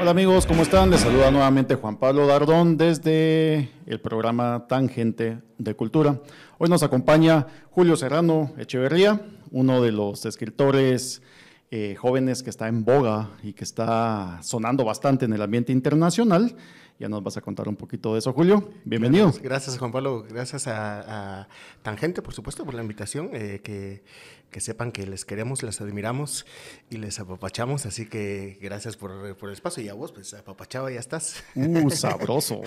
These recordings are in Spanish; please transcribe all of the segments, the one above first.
Hola amigos, ¿cómo están? Les saluda nuevamente Juan Pablo Dardón desde el programa Tangente de Cultura. Hoy nos acompaña Julio Serrano Echeverría, uno de los escritores eh, jóvenes que está en boga y que está sonando bastante en el ambiente internacional. Ya nos vas a contar un poquito de eso, Julio. Bienvenido. Gracias, Juan Pablo. Gracias a, Tangente, por supuesto, por la invitación. Eh, que, que, sepan que les queremos, les admiramos y les apapachamos. Así que gracias por, por el espacio. Y a vos, pues apapachado, ya estás. Uh, sabroso.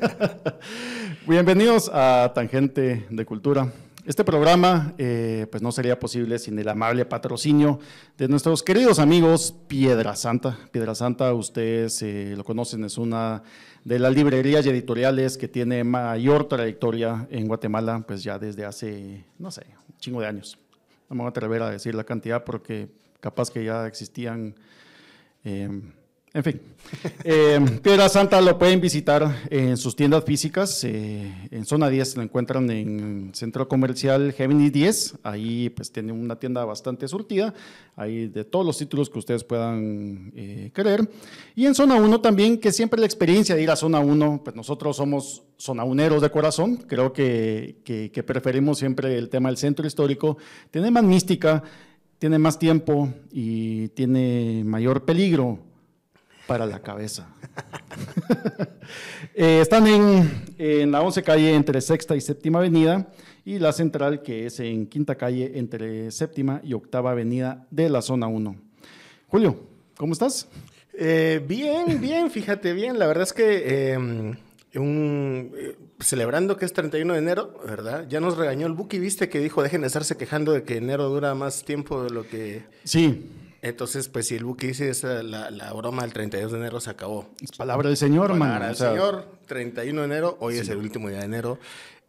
Bienvenidos a Tangente de Cultura. Este programa eh, pues no sería posible sin el amable patrocinio de nuestros queridos amigos Piedra Santa. Piedra Santa, ustedes eh, lo conocen, es una de las librerías y editoriales que tiene mayor trayectoria en Guatemala, pues ya desde hace, no sé, un chingo de años. No me voy a atrever a decir la cantidad porque capaz que ya existían... Eh, en fin, eh, Piedra Santa lo pueden visitar en sus tiendas físicas. Eh, en zona 10 lo encuentran en Centro Comercial Gemini 10. Ahí pues tiene una tienda bastante surtida. Ahí de todos los títulos que ustedes puedan eh, querer. Y en zona 1 también, que siempre la experiencia de ir a zona 1, pues nosotros somos zona uneros de corazón. Creo que preferimos siempre el tema del centro histórico. Tiene más mística, tiene más tiempo y tiene mayor peligro para la cabeza. Eh, están en, la 11 calle entre Sexta y Séptima Avenida y la central que es en Quinta calle entre Séptima y Octava Avenida de la zona 1. Julio, ¿cómo estás? Eh, bien, bien, fíjate bien. La verdad es que em, un, eh, celebrando que es 31 de enero, ¿verdad? Ya nos regañó el Buki, viste que dijo, dejen de estarse quejando de que enero dura más tiempo de lo que... Sí. Entonces, pues si el buque dice esa, la, broma del 32 de enero se acabó. Es palabra del Señor, hermano. Palabra del Señor, 31 de enero, hoy es el último día de enero.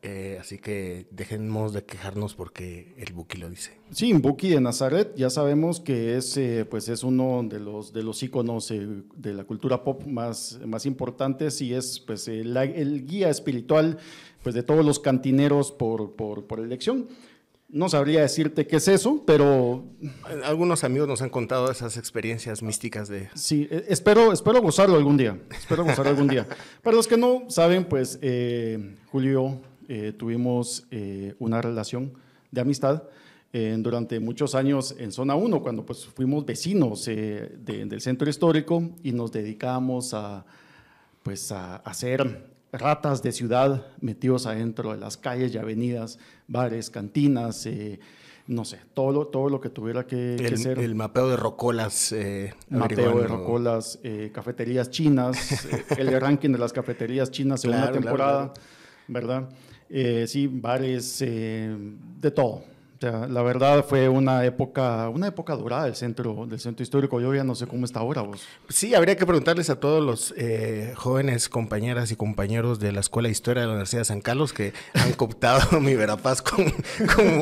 Eh, así que dejemos de quejarnos porque el Buki lo dice. Sí, Buki de Nazaret, ya sabemos que es, eh, pues es uno de los, de los íconos eh, de la cultura pop más, más importantes y es pues, el, guía espiritual pues, de todos los cantineros por, por, por elección. No sabría decirte qué es eso, pero... Algunos amigos nos han contado esas experiencias místicas de... Sí, e, espero, espero gozarlo algún día, espero gozarlo algún día. Para los que no saben, pues eh, Julio eh, tuvimos eh, una relación de amistad durante muchos años en Zona 1, cuando pues fuimos vecinos del centro histórico y nos dedicamos a, pues, a hacer ratas de ciudad metidos adentro de las calles y avenidas, bares, cantinas, eh, no sé, todo lo, todo lo que tuviera que, el, ser. El mapeo de rocolas. Eh, mapeo de rocolas, eh, cafeterías chinas, el ranking de las cafeterías chinas en una temporada, ¿verdad? sí, bares, de todo la verdad fue una época, una época dorada del centro, del centro histórico. Yo ya no sé cómo está ahora vos. Sí, habría que preguntarles a todos los eh, jóvenes compañeras y compañeros de la Escuela de Historia de la Universidad de San Carlos que han cooptado mi Verapaz con,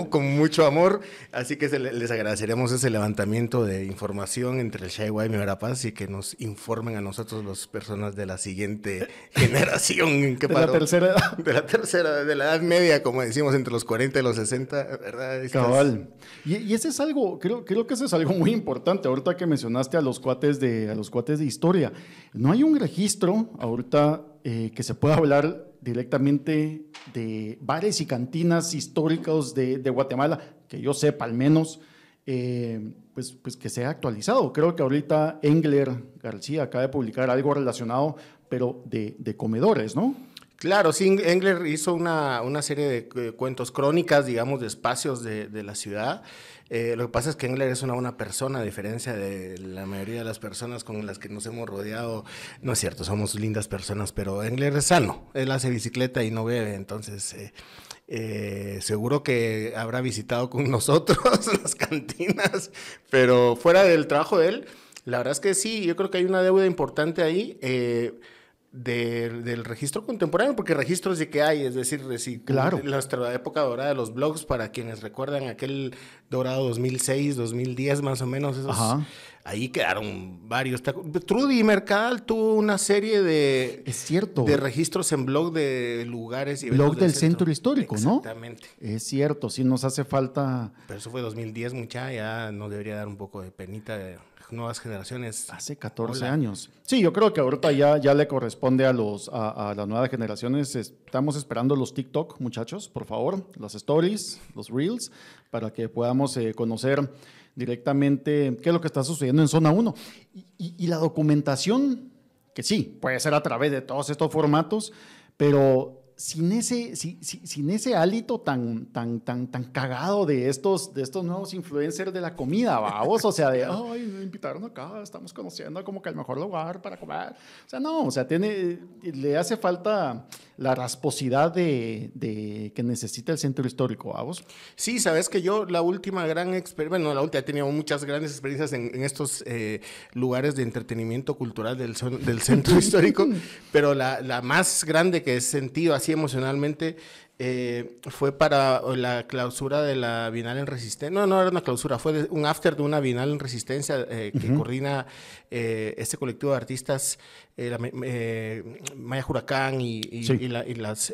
con, mucho amor. Así que les agradeceremos ese levantamiento de información entre el Shaiwa y mi Verapaz y que nos informen a nosotros, las personas de la siguiente generación. de la tercera edad. De la tercera, de la edad media, como decimos, entre los 40 y los 60, ¿verdad? Cabal. Y, y, ese es algo, creo, creo que ese es algo muy importante. Ahorita que mencionaste a los cuates de, a los cuates de historia, no hay un registro ahorita eh, que se pueda hablar directamente de bares y cantinas históricos de, de Guatemala, que yo sepa al menos, eh, pues, pues que sea actualizado. Creo que ahorita Engler García acaba de publicar algo relacionado, pero de, de comedores, ¿no? Claro, sí, Engler hizo una, serie de eh, cuentos crónicas, digamos, de espacios de, la ciudad. Eh, lo que pasa es que Engler es una buena persona, a diferencia de la mayoría de las personas con las que nos hemos rodeado. No es cierto, somos lindas personas, pero Engler es sano. Él hace bicicleta y no bebe, entonces eh, seguro que habrá visitado con nosotros las cantinas, pero fuera del trabajo de él, la verdad es que sí, yo creo que hay una deuda importante ahí del registro contemporáneo, porque registros de que hay, es decir, de claro. nuestra época dorada de los blogs, para quienes recuerdan aquel dorado 2006, 2010 más o menos, esos, ahí quedaron varios. Trudy Mercadal tuvo una serie de, es cierto. de registros en blog de lugares y Blog del, centro. histórico, ¿no? Exactamente. Es cierto, sí nos hace falta. Pero eso fue 2010, mucha, ya nos debería dar un poco de penita de nuevas generaciones. Hace 14 años. Sí, yo creo que ahorita ya, ya le corresponde a, los, a, las nuevas generaciones. Estamos esperando los TikTok, muchachos, por favor, las stories, los reels, para que podamos eh, conocer directamente qué es lo que está sucediendo en zona 1. Y, y la documentación, que sí, puede ser a través de todos estos formatos, pero sin ese, sin, ese hálito tan, tan, tan, tan cagado de estos, de estos nuevos influencers de la comida, vamos, o sea, de, ay, me invitaron acá, estamos conociendo como que el mejor lugar para comer. O sea, no, o sea, tiene, le hace falta la rasposidad de, de que necesita el centro histórico, vamos. Sí, sabes que yo la última gran experiencia, bueno, la última he tenido muchas grandes experiencias en, estos eh, lugares de entretenimiento cultural del, del centro histórico, pero la, la más grande que he sentido así emocionalmente eh, fue para la clausura de la Bienal en Resistencia. No, no era una clausura, fue un after de una Bienal en Resistencia eh, que coordina eh, este colectivo de artistas, Maya Huracán y, las...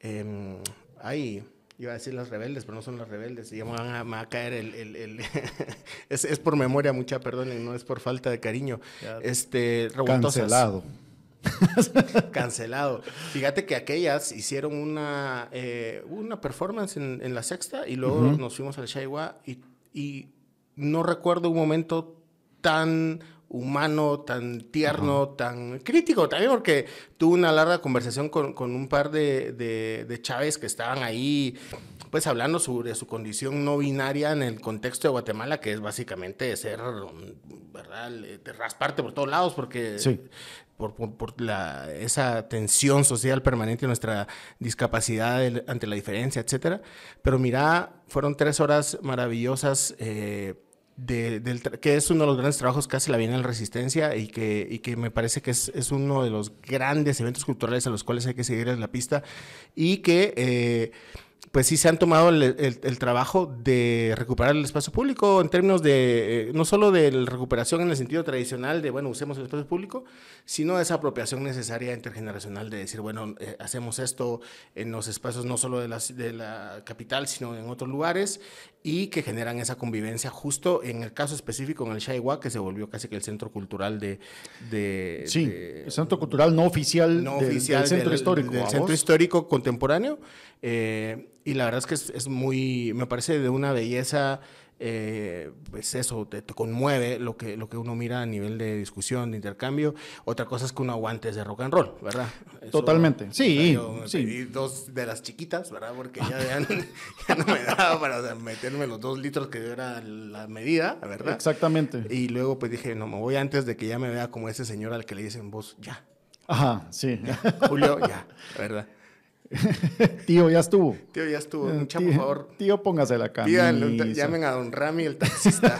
Em, ay, iba a decir las rebeldes, pero no son las rebeldes, y van a, caer el... es, por memoria mucha, perdón, no es por falta de cariño. Este, Cancelado. Cancelado. Fíjate que aquellas hicieron una, eh, una performance en, la sexta y luego nos fuimos al Shaiwa y, y, no recuerdo un momento tan humano, tan tierno, tan crítico también, porque tuve una larga conversación con, con un par de, de, de chaves que estaban ahí, pues hablando sobre su condición no binaria en el contexto de Guatemala, que es básicamente ser, ¿verdad?, de rasparte por todos lados, porque sí por, por, la, esa tensión social permanente nuestra discapacidad ante la diferencia, etcétera. Pero mira, fueron tres horas maravillosas, eh, de, del, que es uno de los grandes trabajos que hace la Bienal Resistencia y que, y que me parece que es, es, uno de los grandes eventos culturales a los cuales hay que seguir en la pista y que... Eh, pues sí se han tomado el, trabajo de recuperar el espacio público en términos de, eh, no solo de la recuperación en el sentido tradicional de, bueno, usemos el espacio público, sino de esa apropiación necesaria intergeneracional de decir, bueno, eh, hacemos esto en los espacios no solo de la, de la capital, sino en otros lugares y que generan esa convivencia justo en el caso específico en el Shaiwa, que se volvió casi que el centro cultural de... de sí, el centro cultural no oficial, no oficial del centro histórico. Del centro histórico contemporáneo. Eh, y la verdad es que es, muy, me parece de una belleza, eh, pues eso, te, conmueve lo que, lo que uno mira a nivel de discusión, de intercambio. Otra cosa es que uno aguante ese rock and roll, ¿verdad? Totalmente, sí. sí. dos de las chiquitas, ¿verdad? Porque ya, no me daba para meterme los dos litros que era la medida, ¿verdad? Exactamente. Y luego pues dije, no, me voy antes de que ya me vea como ese señor al que le dicen vos, ya. Ajá, sí. Julio, ya, ¿verdad? tío, ya estuvo. Tío, ya estuvo. Eh, por favor. Tío, póngase la camisa. llamen a don Rami, el taxista.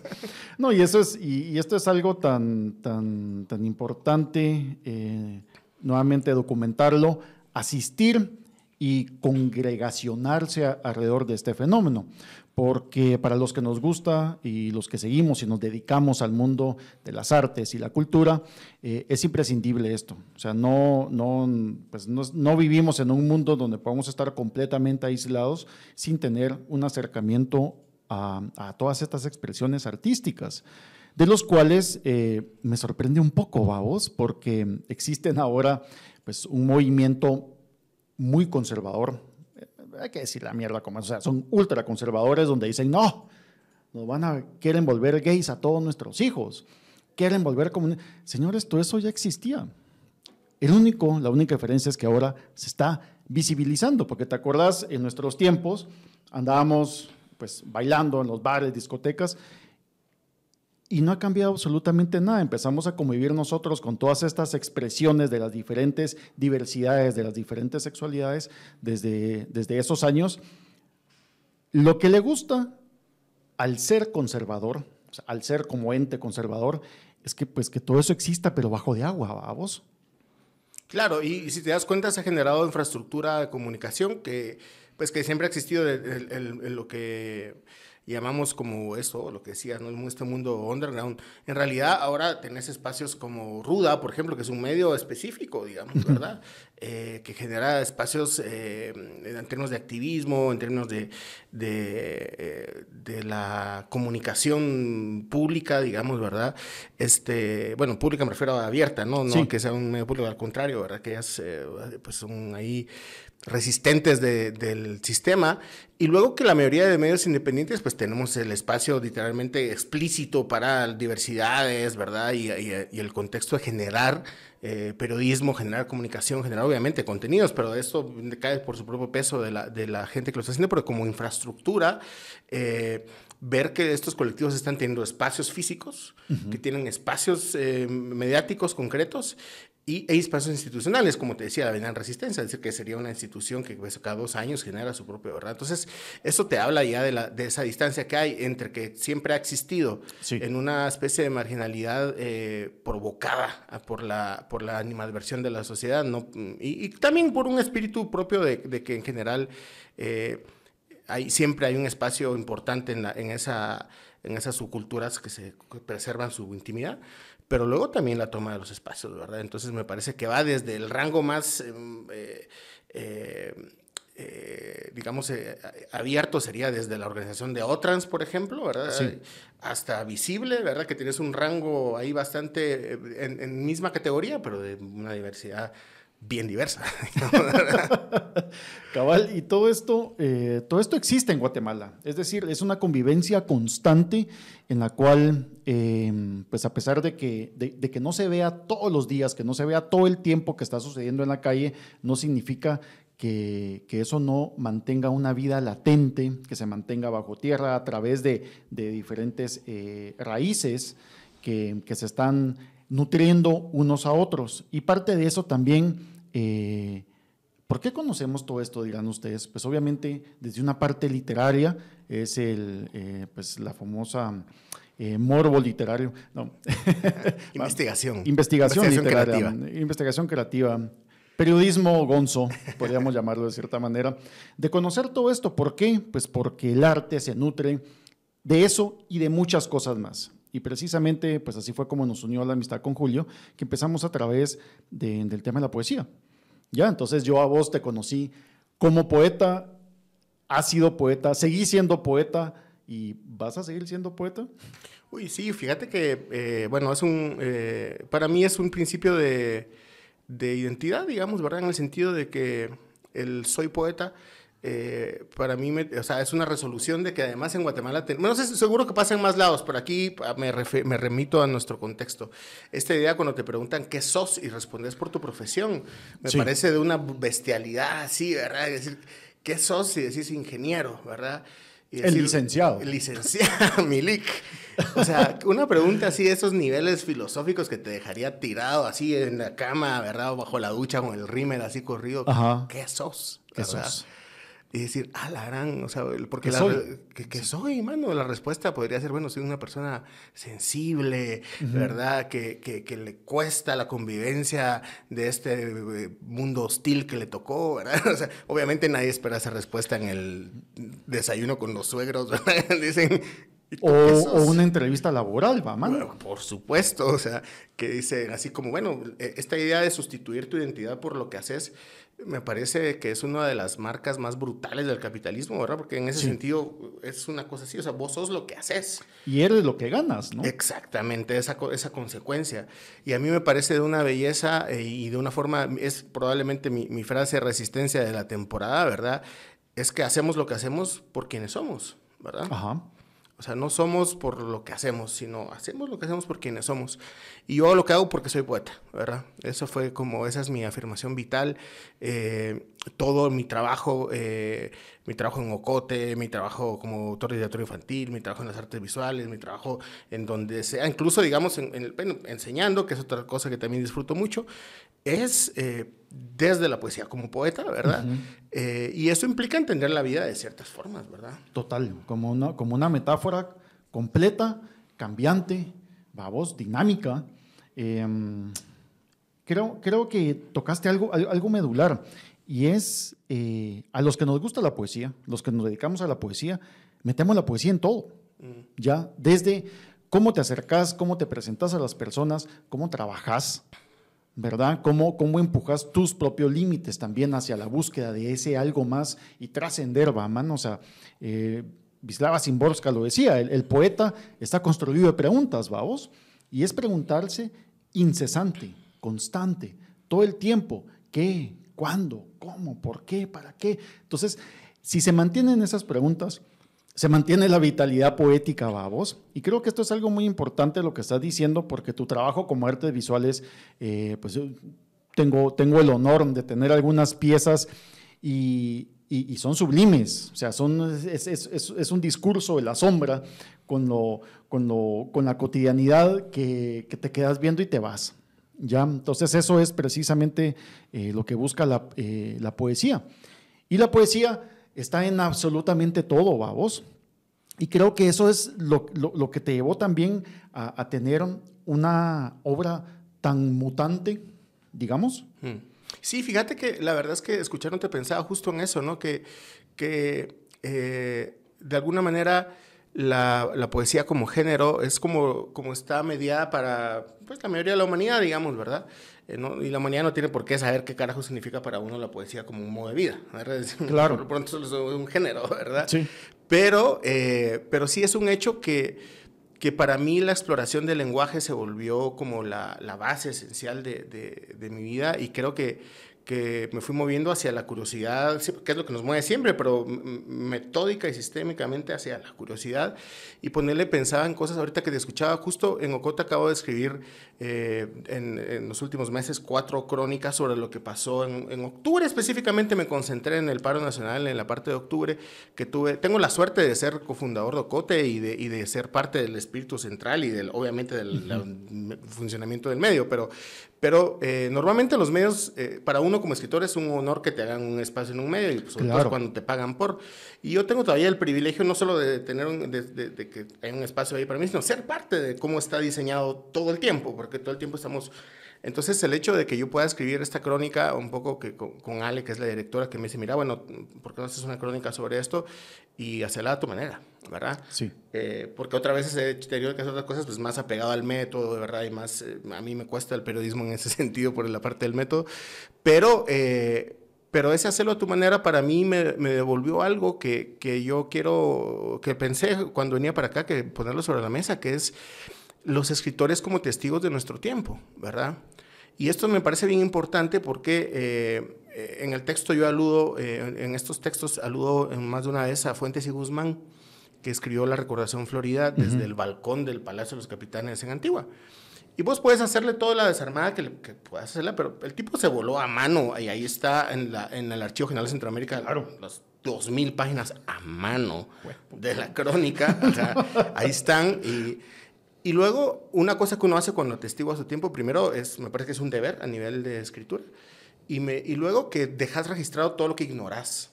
no, y eso es, y, esto es algo tan, tan, tan importante, eh, nuevamente documentarlo, asistir y congregacionarse alrededor de este fenómeno porque para los que nos gusta y los que seguimos y nos dedicamos al mundo de las artes y la cultura, eh, es imprescindible esto. O sea, no, no, pues no, vivimos en un mundo donde podamos estar completamente aislados sin tener un acercamiento a, todas estas expresiones artísticas, de los cuales eh, me sorprende un poco, vamos, porque existen ahora pues, un movimiento muy conservador hay que decir la mierda como es, o sea, son ultraconservadores donde dicen, no, nos van a, quieren volver gays a todos nuestros hijos, quieren volver como... Señores, todo eso ya existía. El único, la única diferencia es que ahora se está visibilizando, porque te acuerdas, en nuestros tiempos andábamos pues bailando en los bares, discotecas, y no ha cambiado absolutamente nada. Empezamos a convivir nosotros con todas estas expresiones de las diferentes diversidades, de las diferentes sexualidades desde, desde esos años. Lo que le gusta al ser conservador, al ser como ente conservador, es que, pues, que todo eso exista, pero bajo de agua, vos. Claro, y, si te das cuenta, se ha generado infraestructura de comunicación que, pues, que siempre ha existido en lo que llamamos como eso, lo que decías, ¿no? este mundo underground. En realidad ahora tenés espacios como Ruda, por ejemplo, que es un medio específico, digamos, ¿verdad? Eh, que genera espacios eh, en términos de activismo, en términos de, de, eh, de, la comunicación pública, digamos, ¿verdad? Este, bueno, pública me refiero a abierta, ¿no? No que sea un medio público, al contrario, ¿verdad? Que ellas pues son ahí resistentes del sistema y luego que la mayoría de medios independientes pues tenemos el espacio literalmente explícito para diversidades, ¿verdad? Y, el contexto de generar eh, periodismo, generar comunicación, generar obviamente contenidos, pero eso cae por su propio peso de la, de la gente que lo está haciendo, pero como infraestructura, eh, ver que estos colectivos están teniendo espacios físicos, que tienen espacios eh, mediáticos concretos y hay espacios institucionales, como te decía, la Avenida Resistencia, es decir, que sería una institución que pues, cada dos años genera su propio, ¿verdad? Entonces, eso te habla ya de, la, de esa distancia que hay entre que siempre ha existido en una especie de marginalidad eh, provocada por la, por la animadversión de la sociedad, ¿no? Y, también por un espíritu propio de, que en general eh, hay, siempre hay un espacio importante en, la, en, esa, en esas subculturas que se preservan su intimidad pero luego también la toma de los espacios, ¿verdad? Entonces me parece que va desde el rango más, em, eh, eh, eh, digamos, abierto, sería desde la organización de OTRANS, por ejemplo, ¿verdad? Hasta visible, ¿verdad? Que tienes un rango ahí bastante en, en misma categoría, pero de una diversidad bien diversa. Cabal, y todo esto, eh, todo esto existe en Guatemala. Es decir, es una convivencia constante en la cual, em, pues a pesar de que, de, que no se vea todos los días, que no se vea todo el tiempo que está sucediendo en la calle, no significa que, eso no mantenga una vida latente, que se mantenga bajo tierra a través de, diferentes eh, raíces que, que se están nutriendo unos a otros. Y parte de eso también, eh, ¿por qué conocemos todo esto, dirán ustedes? Pues obviamente desde una parte literaria es el, eh, pues la famosa eh, morbo literario, no. investigación. investigación. literaria, creativa. investigación creativa. Periodismo gonzo, podríamos llamarlo de cierta manera, de conocer todo esto. ¿Por qué? Pues porque el arte se nutre de eso y de muchas cosas más. Y precisamente, pues así fue como nos unió la amistad con Julio, que empezamos a través del tema de la poesía. Ya, entonces yo a vos te conocí como poeta, has sido poeta, seguí siendo poeta y vas a seguir siendo poeta. Uy, sí, fíjate que, eh, bueno, es un, eh, para mí es un principio de, de identidad, digamos, ¿verdad? En el sentido de que el soy poeta eh, para mí, o sea, es una resolución de que además en Guatemala, no sé, seguro que pasa en más lados, pero aquí me, me, remito a nuestro contexto. Esta idea cuando te preguntan qué sos y respondes por tu profesión, me parece de una bestialidad así, ¿verdad? Es decir, ¿qué sos y decís ingeniero, ¿verdad? el licenciado. El licenciado, Milik. O sea, una pregunta así de esos niveles filosóficos que te dejaría tirado así en la cama, ¿verdad? O bajo la ducha con el rímel así corrido. ¿Qué sos? ¿Qué sos? Y decir, ah, la gran, o sea, porque la, soy? Que, soy, mano, la respuesta podría ser, bueno, soy una persona sensible, ¿verdad? Que, que, le cuesta la convivencia de este eh, mundo hostil que le tocó, ¿verdad? O sea, obviamente nadie espera esa respuesta en el desayuno con los suegros, ¿verdad? Dicen, o, o, una entrevista laboral, va, mano. por supuesto, o sea, que dice así como, bueno, e, esta idea de sustituir tu identidad por lo que haces, me parece que es una de las marcas más brutales del capitalismo, ¿verdad? Porque en ese sentido es una cosa así, o sea, vos sos lo que haces. Y eres lo que ganas, ¿no? Exactamente, esa, esa consecuencia. Y a mí me parece de una belleza eh, y de una forma, es probablemente mi, mi frase resistencia de la temporada, ¿verdad? Es que hacemos lo que hacemos por quienes somos, ¿verdad? Ajá. O sea, no somos por lo que hacemos, sino hacemos lo que hacemos por quienes somos. Y yo lo que hago porque soy poeta, ¿verdad? Eso fue como, esa es mi afirmación vital. Eh, todo mi trabajo, eh, mi trabajo en Ocote, mi trabajo como autor de teatro infantil, mi trabajo en las artes visuales, mi trabajo en donde sea, incluso digamos en, el, enseñando, que es otra cosa que también disfruto mucho, es eh, desde la poesía como poeta, ¿verdad? Eh, y eso implica entender la vida de ciertas formas, ¿verdad? Total, como una, como una metáfora completa, cambiante, vamos, dinámica. Em, creo, creo que tocaste algo, algo medular y es eh, a los que nos gusta la poesía, los que nos dedicamos a la poesía, metemos la poesía en todo, ya, desde cómo te acercas, cómo te presentas a las personas, cómo trabajas, ¿verdad? Cómo, cómo empujas tus propios límites también hacia la búsqueda de ese algo más y trascender, va, man, o sea, eh, Vislava Simborska lo decía, el, poeta está construido de preguntas, vamos, y es preguntarse incesante, constante, todo el tiempo, ¿qué? ¿Cuándo? ¿Cómo? ¿Por qué? ¿Para qué? Entonces, si se mantienen esas preguntas, se mantiene la vitalidad poética, vamos. Y creo que esto es algo muy importante lo que estás diciendo, porque tu trabajo como artes visuales, eh, pues tengo, tengo el honor de tener algunas piezas y, son sublimes. O sea, es, un discurso de la sombra con, lo, con, lo, con la cotidianidad que, te quedas viendo y te vas. ¿ya? Entonces, eso es precisamente eh, lo que busca la, eh, la poesía. Y la poesía está en absolutamente todo, vamos. Y creo que eso es lo, que te llevó también a, tener una obra tan mutante, digamos. Hmm. Sí, fíjate que la verdad es que escuchándote pensaba justo en eso, ¿no? Que, que eh, de alguna manera la, la, poesía como género es como, como está mediada para pues, la mayoría de la humanidad, digamos, ¿verdad? Eh, y la humanidad no tiene por qué saber qué carajo significa para uno la poesía como un modo de vida. ¿verdad? Claro. Por lo pronto solo es un género, ¿verdad? Sí. Pero, eh, pero sí es un hecho que, que para mí la exploración del lenguaje se volvió como la, la base esencial de, de, de, mi vida y creo que que me fui moviendo hacia la curiosidad, que es lo que nos mueve siempre, pero metódica y sistémicamente hacia la curiosidad y ponerle, pensaba en cosas ahorita que te escuchaba, justo en Ocota acabo de escribir eh, en, los últimos meses cuatro crónicas sobre lo que pasó en, octubre, específicamente me concentré en el paro nacional en la parte de octubre, que tuve, tengo la suerte de ser cofundador de Ocote y de, y de ser parte del espíritu central y del, obviamente del funcionamiento del medio, pero pero eh, normalmente los medios, eh, para uno como escritor es un honor que te hagan un espacio en un medio, y pues, sobre todo cuando te pagan por. Y yo tengo todavía el privilegio no solo de tener un, de, que hay un espacio ahí para mí, sino ser parte de cómo está diseñado todo el tiempo, porque todo el tiempo estamos entonces el hecho de que yo pueda escribir esta crónica un poco que con, Ale, que es la directora, que me dice, mira, bueno, ¿por qué no haces una crónica sobre esto? Y hacerla a tu manera, ¿verdad? Sí. Eh, porque otra vez he tenido que hacer otras cosas pues más apegado al método, verdad, y más, eh, a mí me cuesta el periodismo en ese sentido por la parte del método, pero... Eh, pero ese hacerlo a tu manera para mí me, me devolvió algo que, que, yo quiero, que pensé cuando venía para acá, que ponerlo sobre la mesa, que es los escritores como testigos de nuestro tiempo, ¿verdad? Y esto me parece bien importante porque eh, en el texto yo aludo, eh, en estos textos aludo más de una vez a Fuentes y Guzmán, que escribió La Recordación Florida desde el balcón del Palacio de los Capitanes en Antigua. Y vos puedes hacerle toda la desarmada que, que puedas hacerla, pero el tipo se voló a mano y ahí está en, la, en el Archivo General de Centroamérica. Claro. Las 2.000 páginas a mano de la crónica. o sea, ahí están y y luego, una cosa que uno hace cuando testigo a su tiempo, primero, es, me parece que es un deber a nivel de escritura, y, me, y luego que dejas registrado todo lo que ignoras.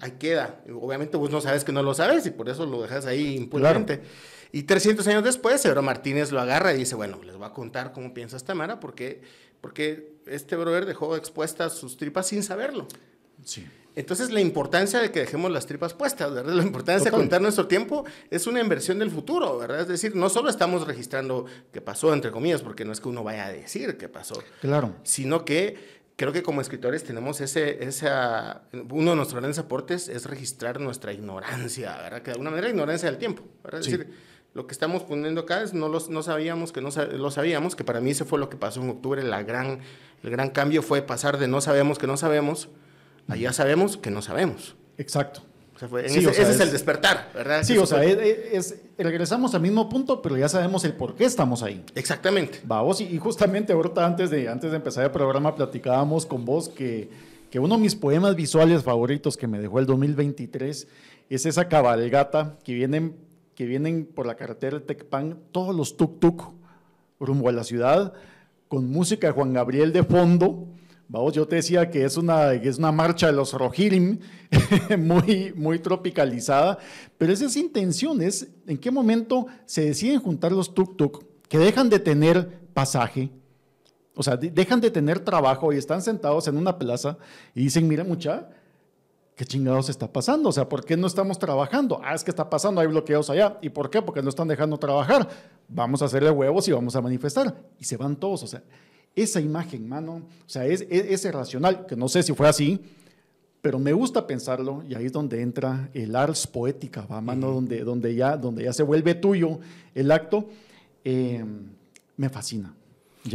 Ahí queda. Obviamente vos no sabes que no lo sabes y por eso lo dejas ahí impunemente. Y 300 años después, Severo Martínez lo agarra y dice, bueno, les voy a contar cómo piensa esta Mara, porque, porque este brother dejó expuestas sus tripas sin saberlo. Sí. Entonces, la importancia de que dejemos las tripas puestas, ¿verdad? La importancia de contar nuestro tiempo es una inversión del futuro, ¿verdad? Es decir, no solo estamos registrando qué pasó, entre comillas, porque no es que uno vaya a decir qué pasó. Claro. Sino que creo que como escritores tenemos ese, esa, uno de nuestros grandes aportes es registrar nuestra ignorancia, ¿verdad? Que de alguna manera ignorancia del tiempo, ¿verdad? Es decir, lo que estamos poniendo acá es no, los, no sabíamos que no lo sabíamos, que para mí ese fue lo que pasó en octubre, la gran, el gran cambio fue pasar de no sabemos que no sabemos Allá sabemos que no sabemos. Exacto. ese, es, el despertar, ¿verdad? Sí, o sea, es, regresamos al mismo punto, pero ya sabemos el por qué estamos ahí. Exactamente. Vamos, y, justamente ahorita antes de, antes de empezar el programa platicábamos con vos que, que uno de mis poemas visuales favoritos que me dejó el 2023 es esa cabalgata que vienen, que vienen por la carretera de Tecpan, todos los tuk-tuk rumbo a la ciudad, con música de Juan Gabriel de fondo Vamos, yo te decía que es una, es una marcha de los Rohirrim muy, muy tropicalizada, pero esa es intención, es en qué momento se deciden juntar los tuk-tuk que dejan de tener pasaje, o sea, dejan de tener trabajo y están sentados en una plaza y dicen, mira mucha, ¿qué chingados está pasando? O sea, ¿por qué no estamos trabajando? Ah, es que está pasando, hay bloqueos allá. ¿Y por qué? Porque no están dejando trabajar. Vamos a hacerle huevos y vamos a manifestar. Y se van todos. O sea, esa imagen, mano, o sea, es, es, racional, que no sé si fue así, pero me gusta pensarlo y ahí es donde entra el ars poética, ¿va, mano? donde, donde, ya, donde ya se vuelve tuyo el acto. Eh, me fascina.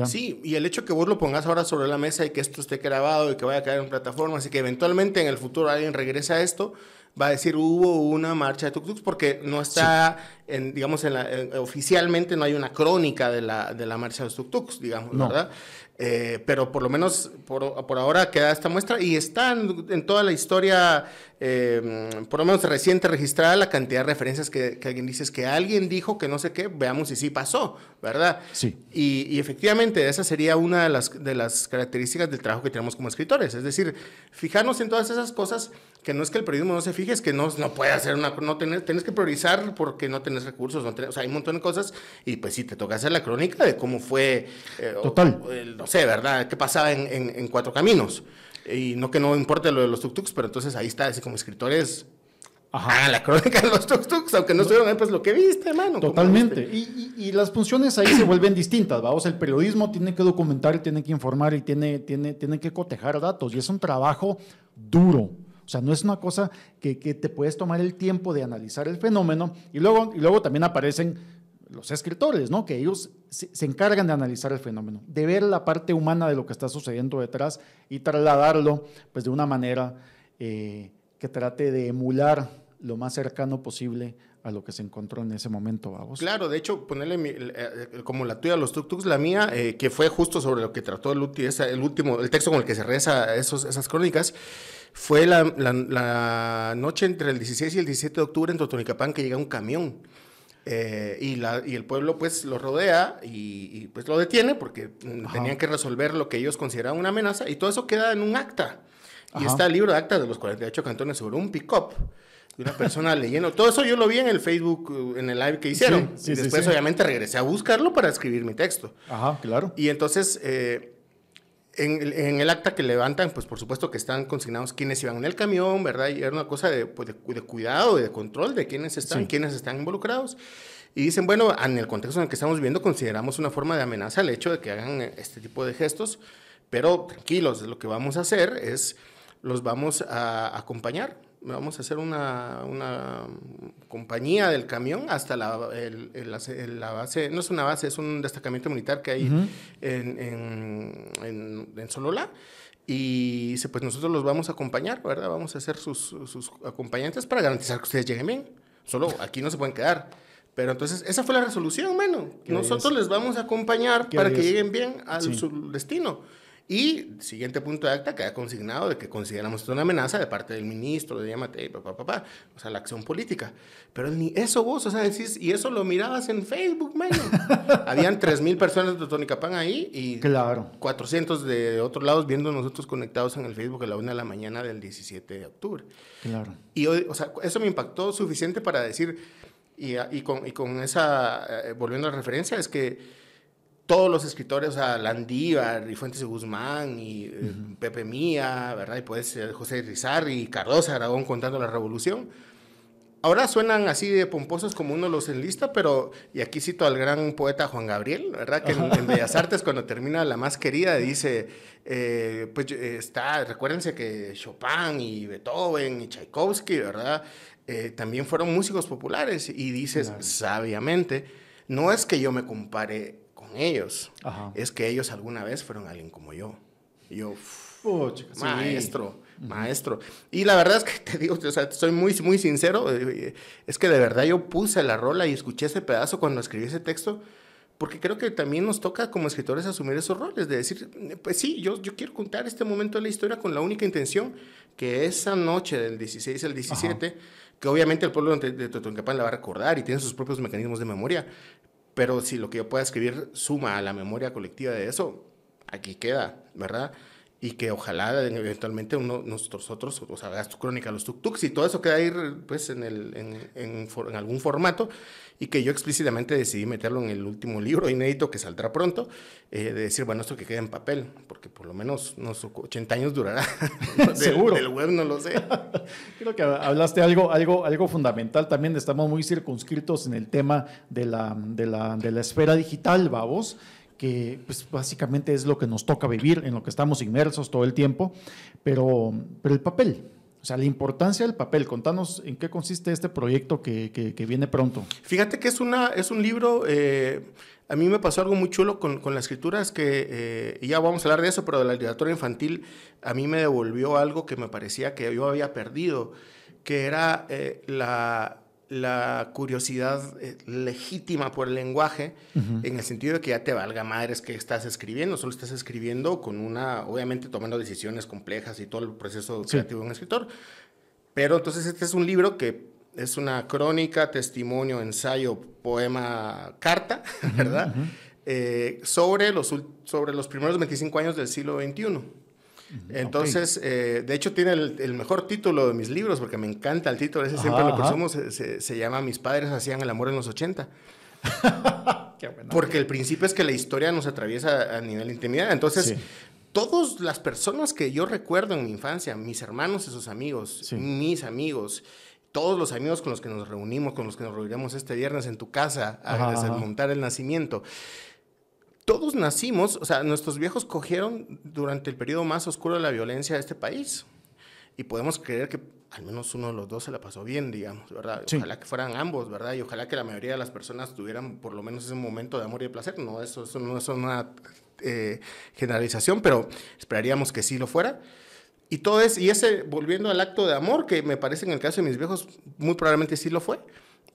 Sí, y el hecho que vos lo pongas ahora sobre la mesa y que esto esté grabado y que vaya a caer en plataformas y que eventualmente en el futuro alguien regrese a esto, va a decir hubo una marcha de tuk porque no está, en, digamos, en oficialmente no hay una crónica de la, de la marcha de los tuk digamos, ¿verdad? Eh, pero por lo menos por, por, ahora queda esta muestra y está en, toda la historia, eh, por lo menos reciente registrada, la cantidad de referencias que, que, alguien dice es que alguien dijo que no sé qué, veamos si sí pasó, ¿verdad? Sí. Y, y, efectivamente esa sería una de las, de las características del trabajo que tenemos como escritores, es decir, fijarnos en todas esas cosas que no es que el periodismo no se fije, es que no, no puede hacer una, no tener, tienes que priorizar porque no tienes recursos, no o sea, hay un montón de cosas y pues sí, te toca hacer la crónica de cómo fue, eh, Total. no sé, ¿verdad? ¿Qué pasaba en, en, Cuatro Caminos? Y no que no importe lo de los tuk-tuks, pero entonces ahí está, así como escritores, Ajá. Ah, la crónica de los tuk-tuks, aunque no estuvieron ahí, pues lo que viste, hermano. Totalmente. Y, y, y, las funciones ahí se vuelven distintas, vamos, el periodismo tiene que documentar y tiene que informar y tiene, tiene, tiene que cotejar datos y es un trabajo duro. O sea, no es una cosa que, te puedes tomar el tiempo de analizar el fenómeno y luego, y luego también aparecen los escritores, ¿no? Que ellos se, encargan de analizar el fenómeno, de ver la parte humana de lo que está sucediendo detrás y trasladarlo, pues, de una manera eh, que trate de emular lo más cercano posible a lo que se encontró en ese momento, vamos. Claro, de hecho, ponerle eh, eh, como la tuya, los tuk-tuks, la mía, que fue justo sobre lo que trató el, el, último, el texto con el que se reza esos, esas crónicas, fue la, la, noche entre el 16 y el 17 de octubre en Totonicapán que llega un camión. Eh, y, la, y el pueblo pues lo rodea y, pues lo detiene porque tenían que resolver lo que ellos consideraban una amenaza y todo eso queda en un acta. Y está el libro de actas de los 48 cantones sobre un pick-up una persona leyendo. Todo eso yo lo vi en el Facebook, en el live que hicieron. y después obviamente regresé a buscarlo para escribir mi texto. Ajá, claro. Y entonces... Eh, en, el acta que levantan, pues por supuesto que están consignados quiénes iban en el camión, ¿verdad? Y era una cosa de, pues, de, cuidado y de control de quiénes están, quiénes están involucrados. Y dicen, bueno, en el contexto en el que estamos viviendo, consideramos una forma de amenaza el hecho de que hagan este tipo de gestos, pero tranquilos, lo que vamos a hacer es, los vamos a acompañar, vamos a hacer una, una compañía del camión hasta la, el, la, base, no es una base, es un destacamento militar que hay en, en, en, Solola. Y dice, pues nosotros los vamos a acompañar, ¿verdad? Vamos a ser sus, sus acompañantes para garantizar que ustedes lleguen bien. Solo aquí no se pueden quedar. Pero entonces, esa fue la resolución, mano. Nosotros les vamos a acompañar para que lleguen bien a su destino. Y siguiente punto de acta queda consignado de que consideramos esto una amenaza de parte del ministro, de Yamate, papá, papá, o sea, la acción política. Pero ni eso vos, o sea, decís, y eso lo mirabas en Facebook, man. Habían 3.000 personas de Tonicapán ahí y claro. 400 de otros lados viendo nosotros conectados en el Facebook a la una de la mañana del 17 de octubre. Claro. Y, o sea, eso me impactó suficiente para decir, y, y, con, y con esa, eh, volviendo a la referencia, es que todos los escritores, o sea, Landívar y Fuentes de Guzmán y eh, Pepe Mía, ¿verdad? Y puede ser José Rizarri y Cardosa Aragón contando la revolución. Ahora suenan así de pomposos como uno los enlista, pero, y aquí cito al gran poeta Juan Gabriel, ¿verdad? Que en, Bellas Artes, cuando termina La más querida, dice, eh, pues está, recuérdense que Chopin y Beethoven y Tchaikovsky, ¿verdad? Eh, también fueron músicos populares y dices, sabiamente, no es que yo me compare ellos, es que ellos alguna vez fueron alguien como yo. yo, maestro, maestro. Y la verdad es que te digo, o sea, soy muy, muy sincero, eh, es que de verdad yo puse la rola y escuché ese pedazo cuando escribí ese texto, porque creo que también nos toca como escritores asumir esos roles, de decir, pues sí, yo, yo quiero contar este momento de la historia con la única intención que esa noche del 16 al 17, que obviamente el pueblo de, de Totonicapán la va a recordar y tiene sus propios mecanismos de memoria, pero si lo que yo pueda escribir suma a la memoria colectiva de eso, aquí queda, ¿verdad? Y que ojalá eventualmente uno, nosotros, o sea, hagas tu crónica, los tuk-tuks y todo eso queda ahí pues en, el, en, en, en, algún formato y que yo explícitamente decidí meterlo en el último libro inédito que saldrá pronto, eh, de decir, bueno, esto que quede en papel, porque por lo menos unos 80 años durará. Seguro. Del web no lo sé. Creo que hablaste algo, algo, algo fundamental también, estamos muy circunscritos en el tema de la, de la, de la esfera digital, vamos que pues, básicamente es lo que nos toca vivir, en lo que estamos inmersos todo el tiempo, pero, pero el papel, o sea, la importancia del papel. Contanos en qué consiste este proyecto que, que, viene pronto. Fíjate que es, una, es un libro, eh, a mí me pasó algo muy chulo con, con la escritura, es que, eh, ya vamos a hablar de eso, pero de la literatura infantil, a mí me devolvió algo que me parecía que yo había perdido, que era eh, la la curiosidad eh, legítima por el lenguaje, en el sentido de que ya te valga madres que estás escribiendo, solo estás escribiendo con una, obviamente tomando decisiones complejas y todo el proceso creativo de un escritor. Pero entonces este es un libro que es una crónica, testimonio, ensayo, poema, carta, ¿verdad? Eh, sobre, los, sobre los primeros 25 años del siglo XXI. Entonces, eh, de hecho, tiene el, mejor título de mis libros, porque me encanta el título, ese siempre lo presumo, se, se, llama Mis padres hacían el amor en los 80. Porque el principio es que la historia nos atraviesa a nivel de intimidad. Entonces, todas las personas que yo recuerdo en mi infancia, mis hermanos y sus amigos, mis amigos, todos los amigos con los que nos reunimos, con los que nos reuniremos este viernes en tu casa a desmontar el nacimiento, todos nacimos, o sea, nuestros viejos cogieron durante el periodo más oscuro de la violencia de este país. Y podemos creer que al menos uno de los dos se la pasó bien, digamos, ¿verdad? Ojalá que fueran ambos, ¿verdad? Y ojalá que la mayoría de las personas tuvieran por lo menos ese momento de amor y de placer. No, eso, eso no es una eh, generalización, pero esperaríamos que sí lo fuera. Y todo es, y ese, volviendo al acto de amor, que me parece en el caso de mis viejos, muy probablemente sí lo fue.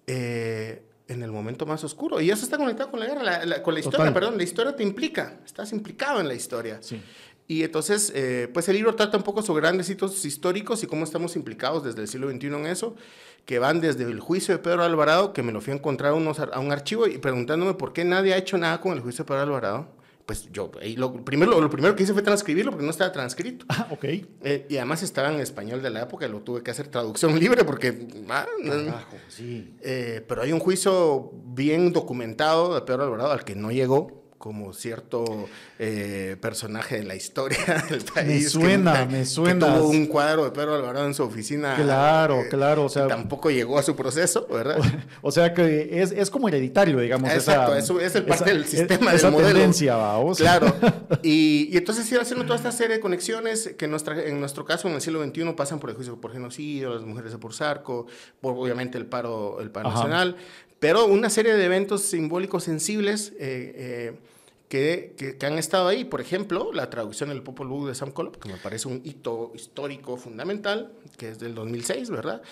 Eh, en el momento más oscuro. Y eso está conectado con la guerra, con la historia, perdón. La historia te implica, estás implicado en la historia. Sí. Y entonces, eh, pues el libro trata un poco sobre grandes hitos históricos y cómo estamos implicados desde el siglo XXI en eso, que van desde el juicio de Pedro Alvarado, que me lo fui a encontrar unos, a un archivo y preguntándome por qué nadie ha hecho nada con el juicio de Pedro Alvarado pues yo, lo, primero, lo primero que hice fue transcribirlo porque no estaba transcrito. Ah, ok. Eh, y además estaba en español de la época, lo tuve que hacer traducción libre porque... Ah, sí. Eh, pero hay un juicio bien documentado de Pedro Alvarado al que no llegó como cierto eh, personaje de la historia del país. Me suena, me suena. tuvo un cuadro de Pedro Alvarado en su oficina. Claro, eh, claro. O sea, tampoco llegó a su proceso, ¿verdad? O, sea que es, es, como hereditario, digamos. Exacto, eso es el parte del sistema, esa del modelo. tendencia, vamos. Claro. Y, y, entonces ir haciendo toda esta serie de conexiones que en, nuestra, en nuestro caso, en el siglo XXI, pasan por el juicio por genocidio, las mujeres de por Sarco, por obviamente el paro, el paro nacional, pero una serie de eventos simbólicos sensibles eh, eh, que, que, han estado ahí. Por ejemplo, la traducción del Popol Vuh de Sam Colop, que me parece un hito histórico fundamental, que es del 2006, ¿verdad?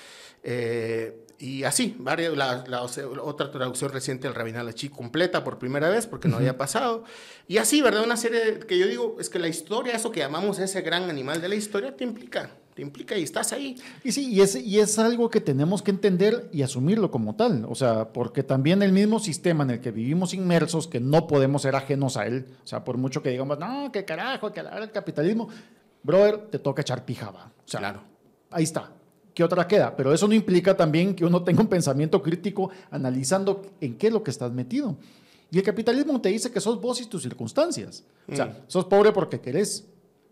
Eh, y así, varias, la, la, otra traducción reciente del Rabinal Achi completa por primera vez, porque no había pasado. Y así, ¿verdad? Una serie que yo digo, es que la historia, eso que llamamos ese gran animal de la historia, te implica implica y estás ahí. Y sí, y es, y es algo que tenemos que entender y asumirlo como tal, o sea, porque también el mismo sistema en el que vivimos inmersos, que no podemos ser ajenos a él, o sea, por mucho que digamos, no, qué carajo, que la el capitalismo, brother, te toca echar pijaba. O sea, claro. ahí está. ¿Qué otra queda? Pero eso no implica también que uno tenga un pensamiento crítico analizando en qué es lo que estás metido. Y el capitalismo te dice que sos vos y tus circunstancias. O sea, mm. sos pobre porque querés,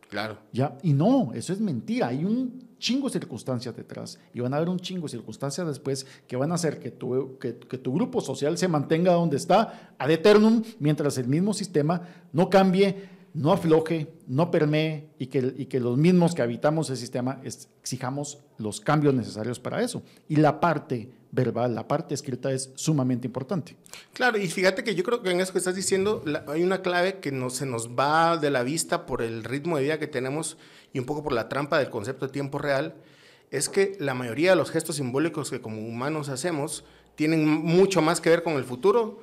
Claro. ¿Ya? Y no, eso es mentira. Hay un chingo de circunstancias detrás y van a haber un chingo de circunstancias después que van a hacer que tu, que, tu grupo social se mantenga donde está ad eternum mientras el mismo sistema no cambie no afloje, no permee y que, y que los mismos que habitamos el sistema exijamos los cambios necesarios para eso. Y la parte verbal, la parte escrita es sumamente importante. Claro, y fíjate que yo creo que en eso que estás diciendo hay una clave que no, se nos va de la vista por el ritmo de vida que tenemos y un poco por la trampa del concepto de tiempo real, es que la mayoría de los gestos simbólicos que como humanos hacemos tienen mucho más que ver con el futuro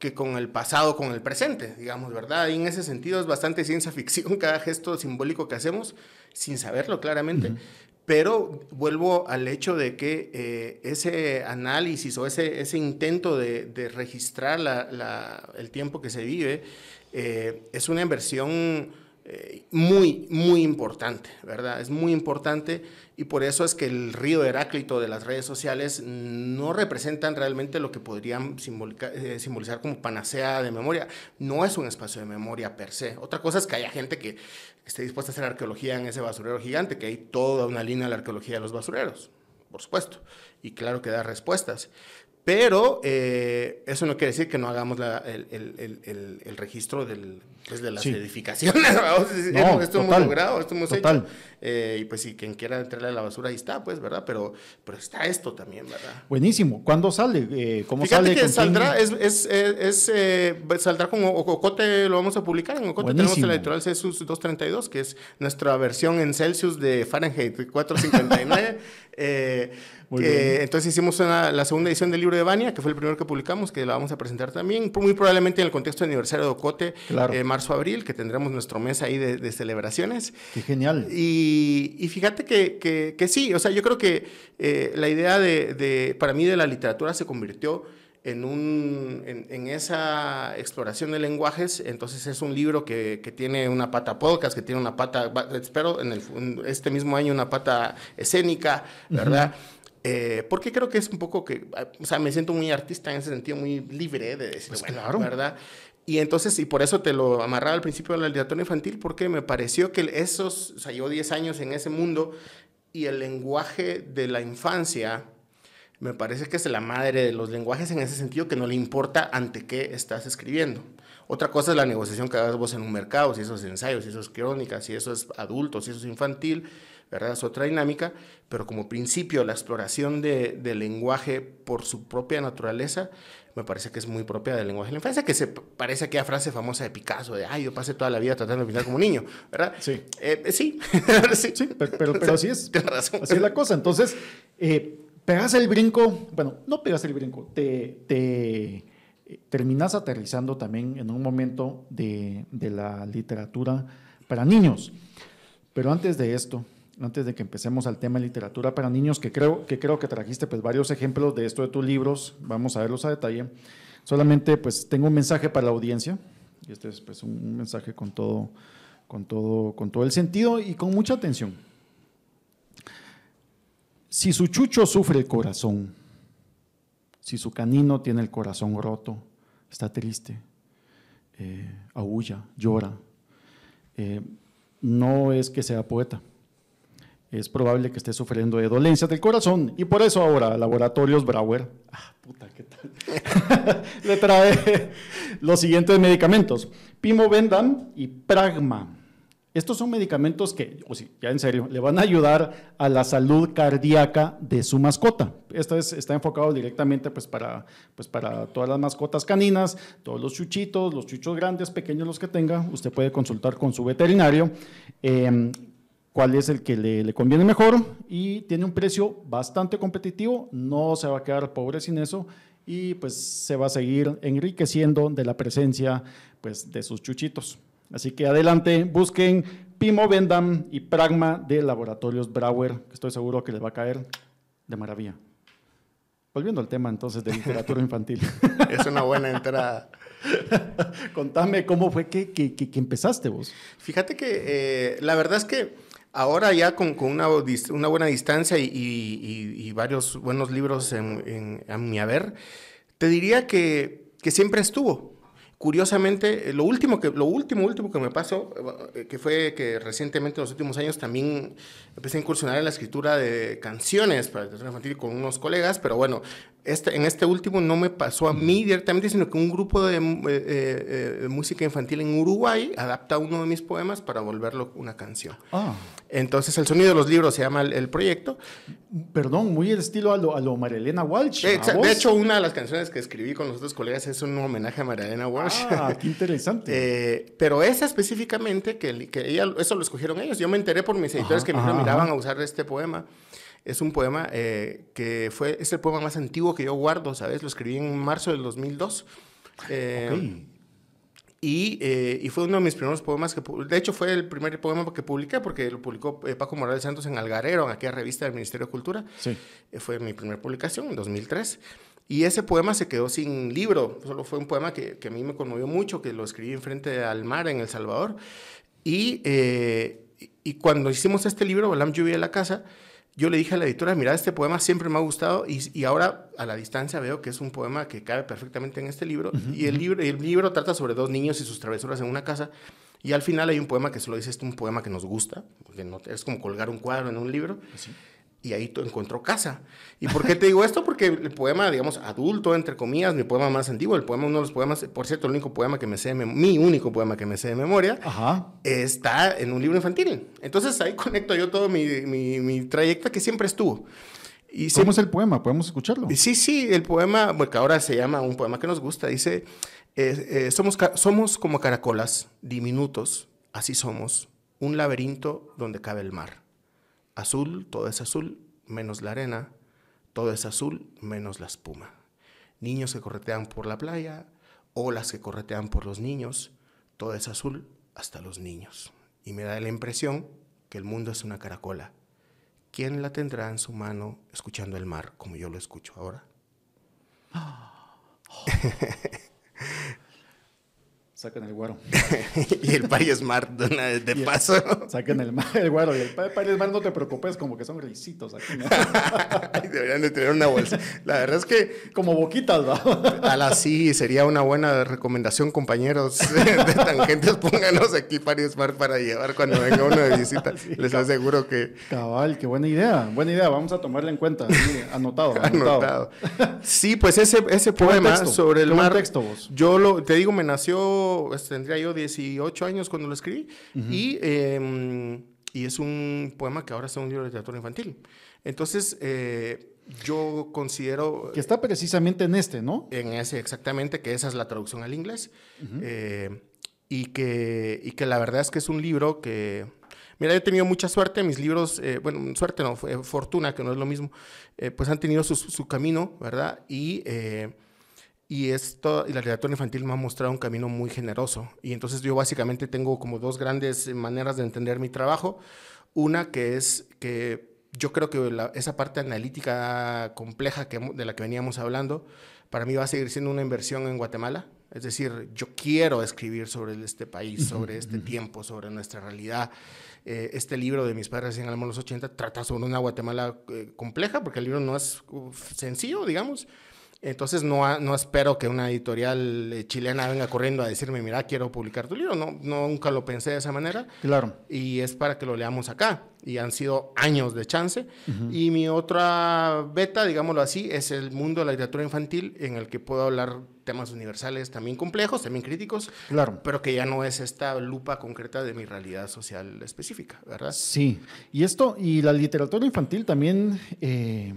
que con el pasado, con el presente, digamos, ¿verdad? Y en ese sentido es bastante ciencia ficción cada gesto simbólico que hacemos, sin saberlo claramente. Pero vuelvo al hecho de que eh, ese análisis o ese, ese intento de, registrar la, el tiempo que se vive eh, es una inversión eh, muy, muy importante, ¿verdad? Es muy importante y por eso es que el río Heráclito de las redes sociales no representan realmente lo que podrían eh, simbolizar como panacea de memoria. No es un espacio de memoria per se. Otra cosa es que haya gente que esté dispuesta a hacer arqueología en ese basurero gigante, que hay toda una línea de la arqueología de los basureros, por supuesto, y claro que da respuestas. Pero eh, eso no quiere decir que no hagamos el, el, el, el, registro del, pues de las edificaciones. esto hemos logrado, esto hemos hecho. Eh, y pues si quien quiera entrarle a la basura ahí está, pues, ¿verdad? Pero, pero está esto también, ¿verdad? Buenísimo. ¿Cuándo sale? Eh, ¿Cómo Fíjate sale? que saldrá, es, es, es, eh, saldrá con Ocote, lo vamos a publicar. En Ocote tenemos el editorial Celsius 232, que es nuestra versión en Celsius de Fahrenheit 459. eh, entonces hicimos la segunda edición del libro de Bania, que fue el primero que publicamos, que la vamos a presentar también, muy probablemente en el contexto del aniversario de Ocote, marzo-abril, que tendremos nuestro mes ahí de, celebraciones. Qué genial. Y, fíjate que, que, sí, o sea, yo creo que eh, la idea de, para mí, de la literatura se convirtió en, un, en, esa exploración de lenguajes. Entonces es un libro que, que, tiene una pata podcast, que tiene una pata, espero en, el, este mismo año una pata escénica, ¿verdad? Eh, porque creo que es un poco que, o sea, me siento muy artista en ese sentido, muy libre de decir, pues claro. ¿verdad? Y entonces, y por eso te lo amarraba al principio de la literatura infantil, porque me pareció que esos, o sea, yo 10 años en ese mundo y el lenguaje de la infancia, me parece que es la madre de los lenguajes en ese sentido que no le importa ante qué estás escribiendo. Otra cosa es la negociación que hagas vos en un mercado, si eso es ensayos, si eso es crónica, si eso es adulto, si eso es infantil, ¿verdad? Es otra dinámica, pero como principio la exploración del de lenguaje por su propia naturaleza me parece que es muy propia del lenguaje de la infancia, que se parece a aquella frase famosa de Picasso, de, ay, yo pasé toda la vida tratando de pintar como niño, ¿verdad? Sí. Eh, eh, sí. sí. pero, pero, así es. razón. Así es la cosa. Entonces, eh, pegas el brinco, bueno, no pegas el brinco, te, te terminas aterrizando también en un momento de, de la literatura para niños. Pero antes de esto, antes de que empecemos al tema de literatura para niños, que creo que, creo que trajiste pues, varios ejemplos de esto de tus libros, vamos a verlos a detalle. Solamente pues tengo un mensaje para la audiencia, y este es pues un mensaje con todo, con todo, con todo el sentido y con mucha atención. Si su chucho sufre el corazón, si su canino tiene el corazón roto, está triste, eh, aúlla, llora, eh, no es que sea poeta, es probable que esté sufriendo de dolencias del corazón y por eso ahora Laboratorios Brauer, ah, puta, ¿qué tal? le trae los siguientes medicamentos, Pimovendam y Pragma. Estos son medicamentos que, o sí, ya en serio, le van a ayudar a la salud cardíaca de su mascota. Esto está enfocado directamente pues, para, pues, para todas las mascotas caninas, todos los chuchitos, los chuchos grandes, pequeños, los que tenga. Usted puede consultar con su veterinario. Eh, cuál es el que le, conviene mejor y tiene un precio bastante competitivo, no se va a quedar pobre sin eso y pues se va a seguir enriqueciendo de la presencia pues de sus chuchitos. Así que adelante, busquen Pimo Vendam y Pragma de Laboratorios Brauer, que estoy seguro que les va a caer de maravilla. Volviendo al tema entonces de literatura infantil. Es una buena entrada. Contame cómo fue que, que, empezaste vos. Fíjate que eh, la verdad es que Ahora ya con, una, buena distancia y, varios buenos libros en, a mi haber, te diría que, que siempre estuvo. Curiosamente, lo último que lo último último que me pasó, eh, que fue que recientemente en los últimos años también empecé a incursionar en la escritura de canciones para el infantil con unos colegas, pero bueno, este, en este último no me pasó a mí directamente, sino que un grupo de eh, eh, música infantil en Uruguay adapta uno de mis poemas para volverlo una canción. Ah. Entonces, El sonido de los libros se llama el, proyecto. Perdón, muy el estilo a lo, a lo Marilena Walsh. de hecho, una de las canciones que escribí con los otros colegas es un homenaje a Marilena Walsh. Ah, qué interesante. Eh, pero esa específicamente, que, que ella, eso lo escogieron ellos. Yo me enteré por mis editores que me miraban a usar este poema. Es un poema eh, que fue, es el poema más antiguo que yo guardo, ¿sabes? Lo escribí en marzo del 2002. Eh, y, eh, y, fue uno de mis primeros poemas que, de hecho, fue el primer poema que publiqué porque lo publicó Paco Morales Santos en Algarero, en aquella revista del Ministerio de Cultura. Sí. fue mi primera publicación en 2003. Y ese poema se quedó sin libro, solo fue un poema que, que, a mí me conmovió mucho, que lo escribí enfrente al mar en El Salvador. Y, eh, y cuando hicimos este libro, Balam Lluvia de la Casa, yo le dije a la editora, mira, este poema siempre me ha gustado y, y, ahora a la distancia veo que es un poema que cabe perfectamente en este libro. y el libro, el libro trata sobre dos niños y sus travesuras en una casa. Y al final hay un poema que se lo dice, este es un poema que nos gusta, porque no, es como colgar un cuadro en un libro. ¿Sí? Y ahí encontró casa. ¿Y por qué te digo esto? Porque el poema, digamos, adulto, entre comillas, mi poema más antiguo, el poema, uno de los poemas, por cierto, el único poema que me sé, mi único poema que me sé de memoria, está en un libro infantil. Entonces ahí conecto yo todo mi, mi, mi trayecto que siempre estuvo. Y ¿Cómo es el poema? ¿Podemos escucharlo? Sí, sí, el poema, porque ahora se llama un poema que nos gusta, dice, eh, eh, somos, somos como caracolas, diminutos, así somos, un laberinto donde cabe el mar Azul, todo es azul, menos la arena, todo es azul, menos la espuma. Niños que corretean por la playa, olas que corretean por los niños, todo es azul, hasta los niños. Y me da la impresión que el mundo es una caracola. ¿Quién la tendrá en su mano escuchando el mar como yo lo escucho ahora? Sacan el guaro. y el Pari Smart de, de paso. Saquen el, el, guaro. Y el Pari Smart, no te preocupes, como que son risitos aquí. Deberían de tener una bolsa. La verdad es que. Como boquitas, ¿va? A la sí, sería una buena recomendación, compañeros de tangentes. Pónganos aquí Pari Smart para llevar cuando venga uno de visita. Les aseguro que. Cabal, qué buena idea. Buena idea. Vamos a tomarla en cuenta. anotado, anotado. Sí, pues ese, ese poema sobre el mar. texto vos? Yo lo, te digo, me nació pues, tendría yo 18 años cuando lo escribí, y, em, y es un poema que ahora es un libro de literatura infantil. Entonces, eh, yo considero... Que está precisamente en este, ¿no? En ese, exactamente, que esa es la traducción al inglés. Eh, y, que, y que la verdad es que es un libro que... Mira, he tenido mucha suerte, mis libros, eh, bueno, suerte no, fue fortuna, que no es lo mismo, pues han tenido su, su camino, ¿verdad? Y y, esto, y la literatura infantil me ha mostrado un camino muy generoso. Y entonces yo básicamente tengo como dos grandes maneras de entender mi trabajo. Una que es que yo creo que esa parte analítica compleja que, de la que veníamos hablando, para mí va a seguir siendo una inversión en Guatemala. Es decir, yo quiero escribir sobre este país, sobre este tiempo, sobre nuestra realidad. Eh, este libro de mis padres en los 80 trata sobre una Guatemala eh, compleja, porque el libro no es sencillo, digamos entonces no, no espero que una editorial eh, chilena venga corriendo a decirme, mira, quiero publicar tu libro. No, nunca lo pensé de esa manera. Claro. Y es para que lo leamos acá. Y han sido años de chance. Y mi otra beta, digámoslo así, es el mundo de la literatura infantil en el que puedo hablar temas universales también complejos, también críticos. Claro. Pero que ya no es esta lupa concreta de mi realidad social específica, ¿verdad? Sí. Y esto, y la literatura infantil también eh,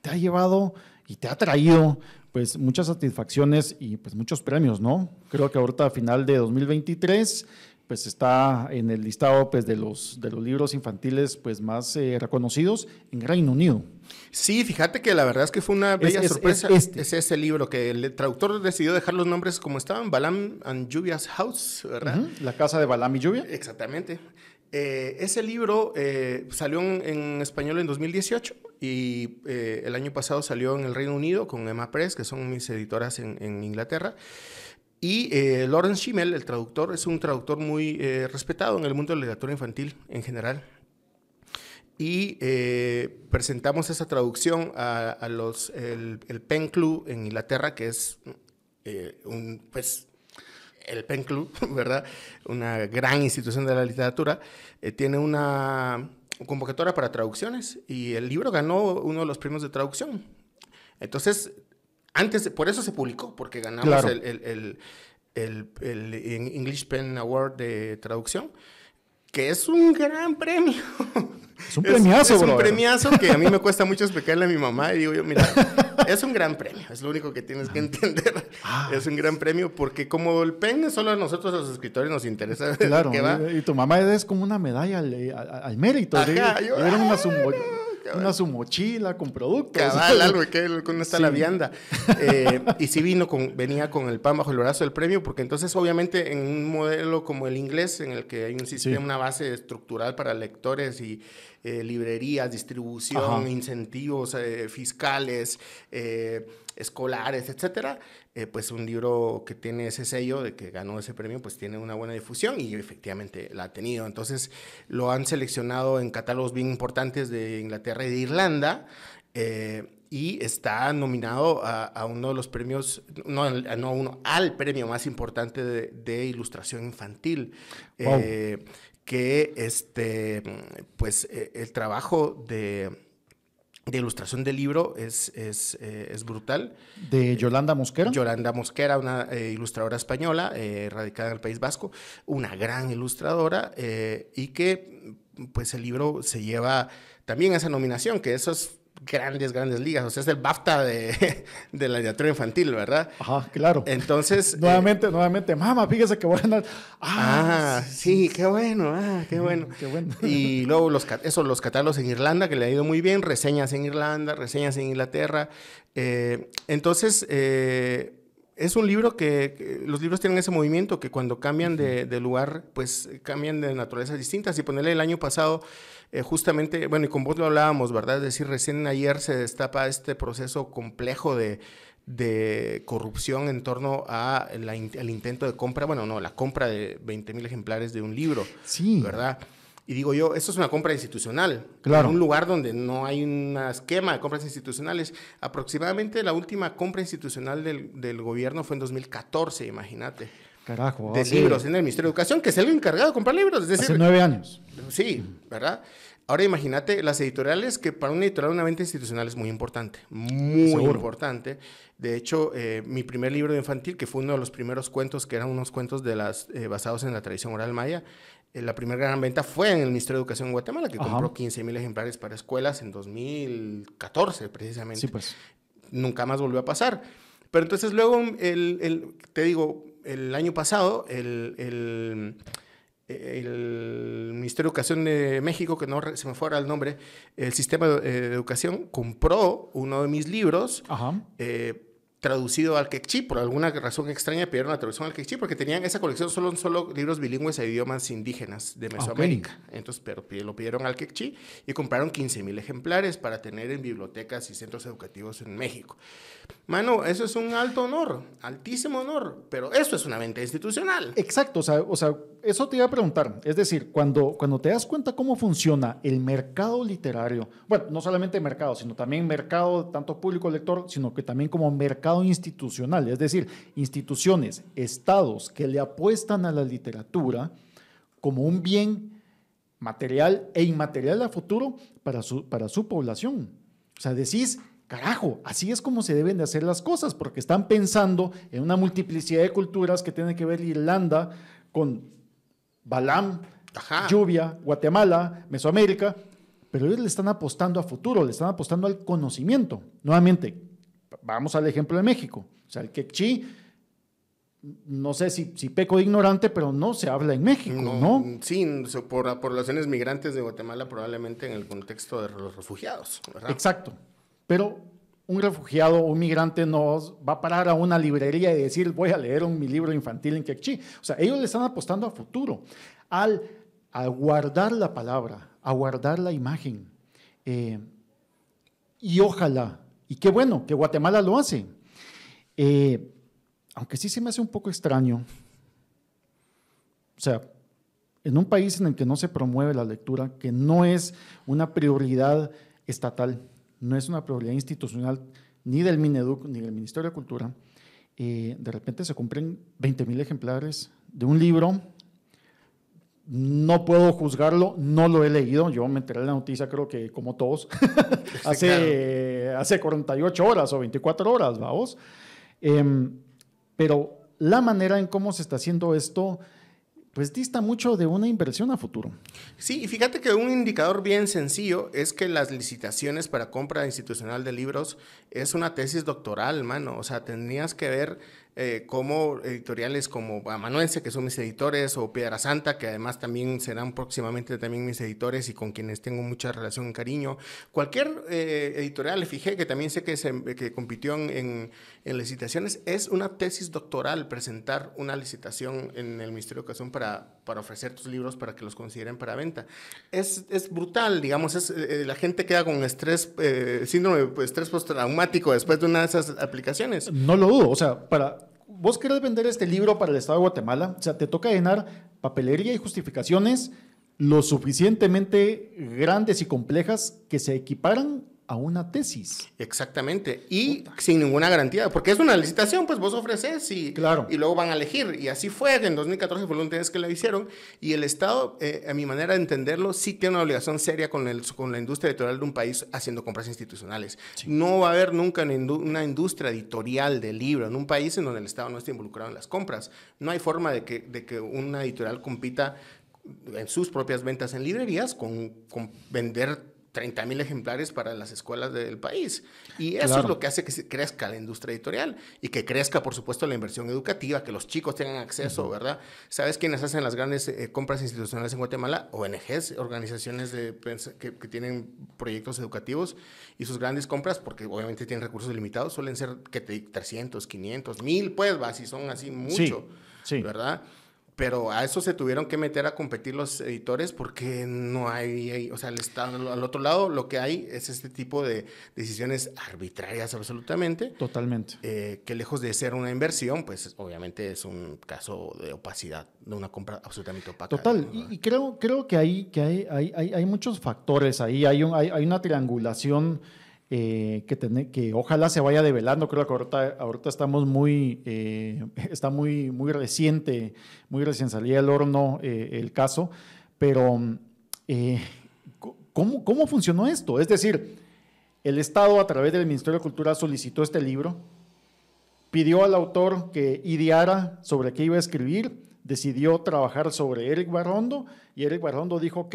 te ha llevado y te ha traído pues muchas satisfacciones y pues muchos premios, ¿no? Creo que ahorita a final de 2023 pues está en el listado pues de los, de los libros infantiles pues más eh, reconocidos en Reino Unido. Sí, fíjate que la verdad es que fue una bella sorpresa. Es, este. es, ese libro que el traductor decidió dejar los nombres como estaban, Balam and Lluvia's House, ¿verdad? La casa de Balam y Lluvia. Exactamente. Eh, ese libro eh, salió en, español en 2018 y eh, el año pasado salió en el Reino Unido con Emma Press, que son mis editoras en, Inglaterra. Y Lawrence Schimmel, el traductor, es un traductor muy respetado en el mundo de la literatura infantil en general. Y presentamos esa traducción a, los, el, el, Pen Club en Inglaterra, que es un, pues, el Pen Club, ¿verdad? Una gran institución de la literatura, eh, tiene una convocatoria para traducciones y el libro ganó uno de los premios de traducción. Entonces, antes, por eso se publicó, porque ganamos el, el, el, el, English Pen Award de traducción que es un gran premio. Es un premiazo, Es, es un premiazo que a mí me cuesta mucho explicarle a mi mamá y digo yo, mira, es un gran premio, es lo único que tienes que entender. Ah. Es un gran premio porque como el pen solo a nosotros los escritores nos interesa. Claro, y tu mamá es como una medalla al, al, mérito. Ajá, yo, era una una su mochila con productos. Cabal, algo que con está la vianda. Eh, y sí vino con, venía con el pan bajo el brazo del premio, porque entonces obviamente en un modelo como el inglés, en el que hay un sistema, una base estructural para lectores y eh, librerías, distribución, incentivos eh, fiscales, escolares, etcétera, pues un libro que tiene ese sello de que ganó ese premio, pues tiene una buena difusión y efectivamente la ha tenido. Entonces lo han seleccionado en catálogos bien importantes de Inglaterra y de Irlanda. Eh, y está nominado a, uno de los premios, no, no uno, al premio más importante de, ilustración infantil. Eh, que este, pues eh, el trabajo de, de ilustración del libro es, es, es, brutal. ¿De Yolanda Mosquera? Yolanda Mosquera, una ilustradora española, radicada en el País Vasco, una gran ilustradora y que pues el libro se lleva también esa nominación, que eso es grandes, grandes ligas. O sea, es el BAFTA de, de la literatura infantil, ¿verdad? Ajá, claro. Entonces. nuevamente, eh, nuevamente, mamá, fíjese que bueno. Ah, ah sí, qué bueno, ah, qué bueno. qué bueno. Y luego los, eso, los catálogos en Irlanda, que le ha ido muy bien, reseñas en Irlanda, reseñas en Inglaterra. Eh, entonces, eh, es un libro que, los libros tienen ese movimiento que cuando cambian de, de, lugar, pues cambian de naturalezas distintas. Y ponerle el año pasado eh, justamente, bueno, y con vos lo hablábamos, ¿verdad? Es decir, recién ayer se destapa este proceso complejo de, corrupción en torno a el intento de compra, bueno, no, la compra de 20 mil ejemplares de un libro, sí. ¿verdad? Y digo yo, esto es una compra institucional. Claro. En un lugar donde no hay un esquema de compras institucionales. Aproximadamente la última compra institucional del, del gobierno fue en 2014, imagínate. Carajo. De libros en el Ministerio de Educación, que es el encargado de comprar libros. Es decir, Hace nueve años. Sí, ¿verdad? Ahora imagínate las editoriales, que para una editorial una venta institucional es muy importante, muy importante. De hecho, eh, mi primer libro de infantil, que fue uno de los primeros cuentos, que eran unos cuentos de las, eh, basados en la tradición oral maya, la primera gran venta fue en el Ministerio de Educación en Guatemala, que compró 15 mil ejemplares para escuelas en 2014, precisamente. Sí, pues. Nunca más volvió a pasar. Pero entonces luego, el, el, te digo, el año pasado, el, el, el, Ministerio de Educación de México, que no se me fuera el nombre, el Sistema de, Educación compró uno de mis libros. Eh, traducido al quechí, por alguna razón extraña pidieron la traducción al quechí, porque tenían esa colección solo, solo libros bilingües e idiomas indígenas de Mesoamérica. Entonces, pero lo pidieron al quechí y compraron 15 mil ejemplares para tener en bibliotecas y centros educativos en México. Mano, eso es un alto honor, altísimo honor, pero eso es una venta institucional. Exacto, o sea, o sea eso te iba a preguntar. Es decir, cuando, cuando te das cuenta cómo funciona el mercado literario, bueno, no solamente mercado, sino también mercado tanto público lector, sino que también como mercado institucional, es decir, instituciones, estados que le apuestan a la literatura como un bien material e inmaterial a futuro para su, para su población. O sea, decís, Carajo, así es como se deben de hacer las cosas, porque están pensando en una multiplicidad de culturas que tienen que ver Irlanda con Balam, Lluvia, Guatemala, Mesoamérica, pero ellos le están apostando a futuro, le están apostando al conocimiento. Nuevamente, vamos al ejemplo de México. O sea, el quechí, no sé si, si peco de ignorante, pero no se habla en México, ¿no? Sí, por poblaciones migrantes de Guatemala, probablemente en el contexto de los refugiados. Exacto. Pero un refugiado un migrante no va a parar a una librería y decir, voy a leer un, mi libro infantil en quechí. O sea, ellos le están apostando a futuro, al, a guardar la palabra, a guardar la imagen. Eh, y ojalá, y qué bueno que Guatemala lo hace. Eh, aunque sí se me hace un poco extraño, o sea, en un país en el que no se promueve la lectura, que no es una prioridad estatal, no es una probabilidad institucional ni del Mineduc ni del Ministerio de Cultura, eh, de repente se compren 20 mil ejemplares de un libro. No puedo juzgarlo, no lo he leído. Yo me enteré de la noticia, creo que como todos, hace, hace 48 horas o 24 horas, vamos. Em, pero la manera en cómo se está haciendo esto pues dista mucho de una inversión a futuro. Sí, y fíjate que un indicador bien sencillo es que las licitaciones para compra institucional de libros es una tesis doctoral, mano. O sea, tendrías que ver eh, como editoriales como Amanuense, que son mis editores, o Piedra Santa, que además también serán próximamente también mis editores y con quienes tengo mucha relación y cariño. Cualquier eh, editorial, fijé que también sé que, se, compitió en, en, licitaciones, es una tesis doctoral presentar una licitación en el Ministerio de Educación para, para ofrecer tus libros para que los consideren para venta. Es, es brutal, digamos, es, eh, la gente queda con estrés, síndrome de pues, estrés postraumático después de una de esas aplicaciones. No lo dudo, o sea, para vos querés vender este libro para el Estado de Guatemala, o sea, te toca llenar papelería y justificaciones lo suficientemente grandes y complejas que se equiparan a una tesis. Exactamente. Y sin ninguna garantía, porque es una licitación, pues vos ofreces y, claro. y luego van a elegir. Y así fue, en 2014 fue la última vez que lo hicieron. Y el Estado, eh, a mi manera de entenderlo, sí tiene una obligación seria con, el, con la industria editorial de un país haciendo compras institucionales. No va a haber nunca una industria editorial de libro en un país en donde el Estado no esté involucrado en las compras. No hay forma de que, de que una editorial compita en sus propias ventas en librerías con, con vender 30 mil ejemplares para las escuelas del país. Y eso es lo que hace que crezca la industria editorial y que crezca, por supuesto, la inversión educativa, que los chicos tengan acceso, ¿verdad? ¿Sabes quiénes hacen las grandes eh, compras institucionales en Guatemala? ONGs, organizaciones de, que, que, tienen proyectos educativos y sus grandes compras, porque obviamente tienen recursos limitados, suelen ser que te 300, 500, 1000, pues, va, si son así mucho, sí. ¿verdad? Pero a eso se tuvieron que meter a competir los editores porque no hay, o sea, al, estado, al otro lado lo que hay es este tipo de decisiones arbitrarias absolutamente. Totalmente. Eh, que lejos de ser una inversión, pues obviamente es un caso de opacidad, de una compra absolutamente opaca. Total, y, creo, creo que, hay, que hay, hay, hay, hay muchos factores ahí, hay, un, hay, hay una triangulación eh, que, ojalá se vaya develando. Creo que ahorita, ahorita estamos muy, eh, está muy, muy reciente, muy recién salía del horno eh, el caso, pero ¿cómo, ¿cómo funcionó esto? Es decir, el Estado a través del Ministerio de Cultura solicitó este libro, pidió al autor que ideara sobre qué iba a escribir, decidió trabajar sobre Eric Barrondo y Eric Barrondo dijo ok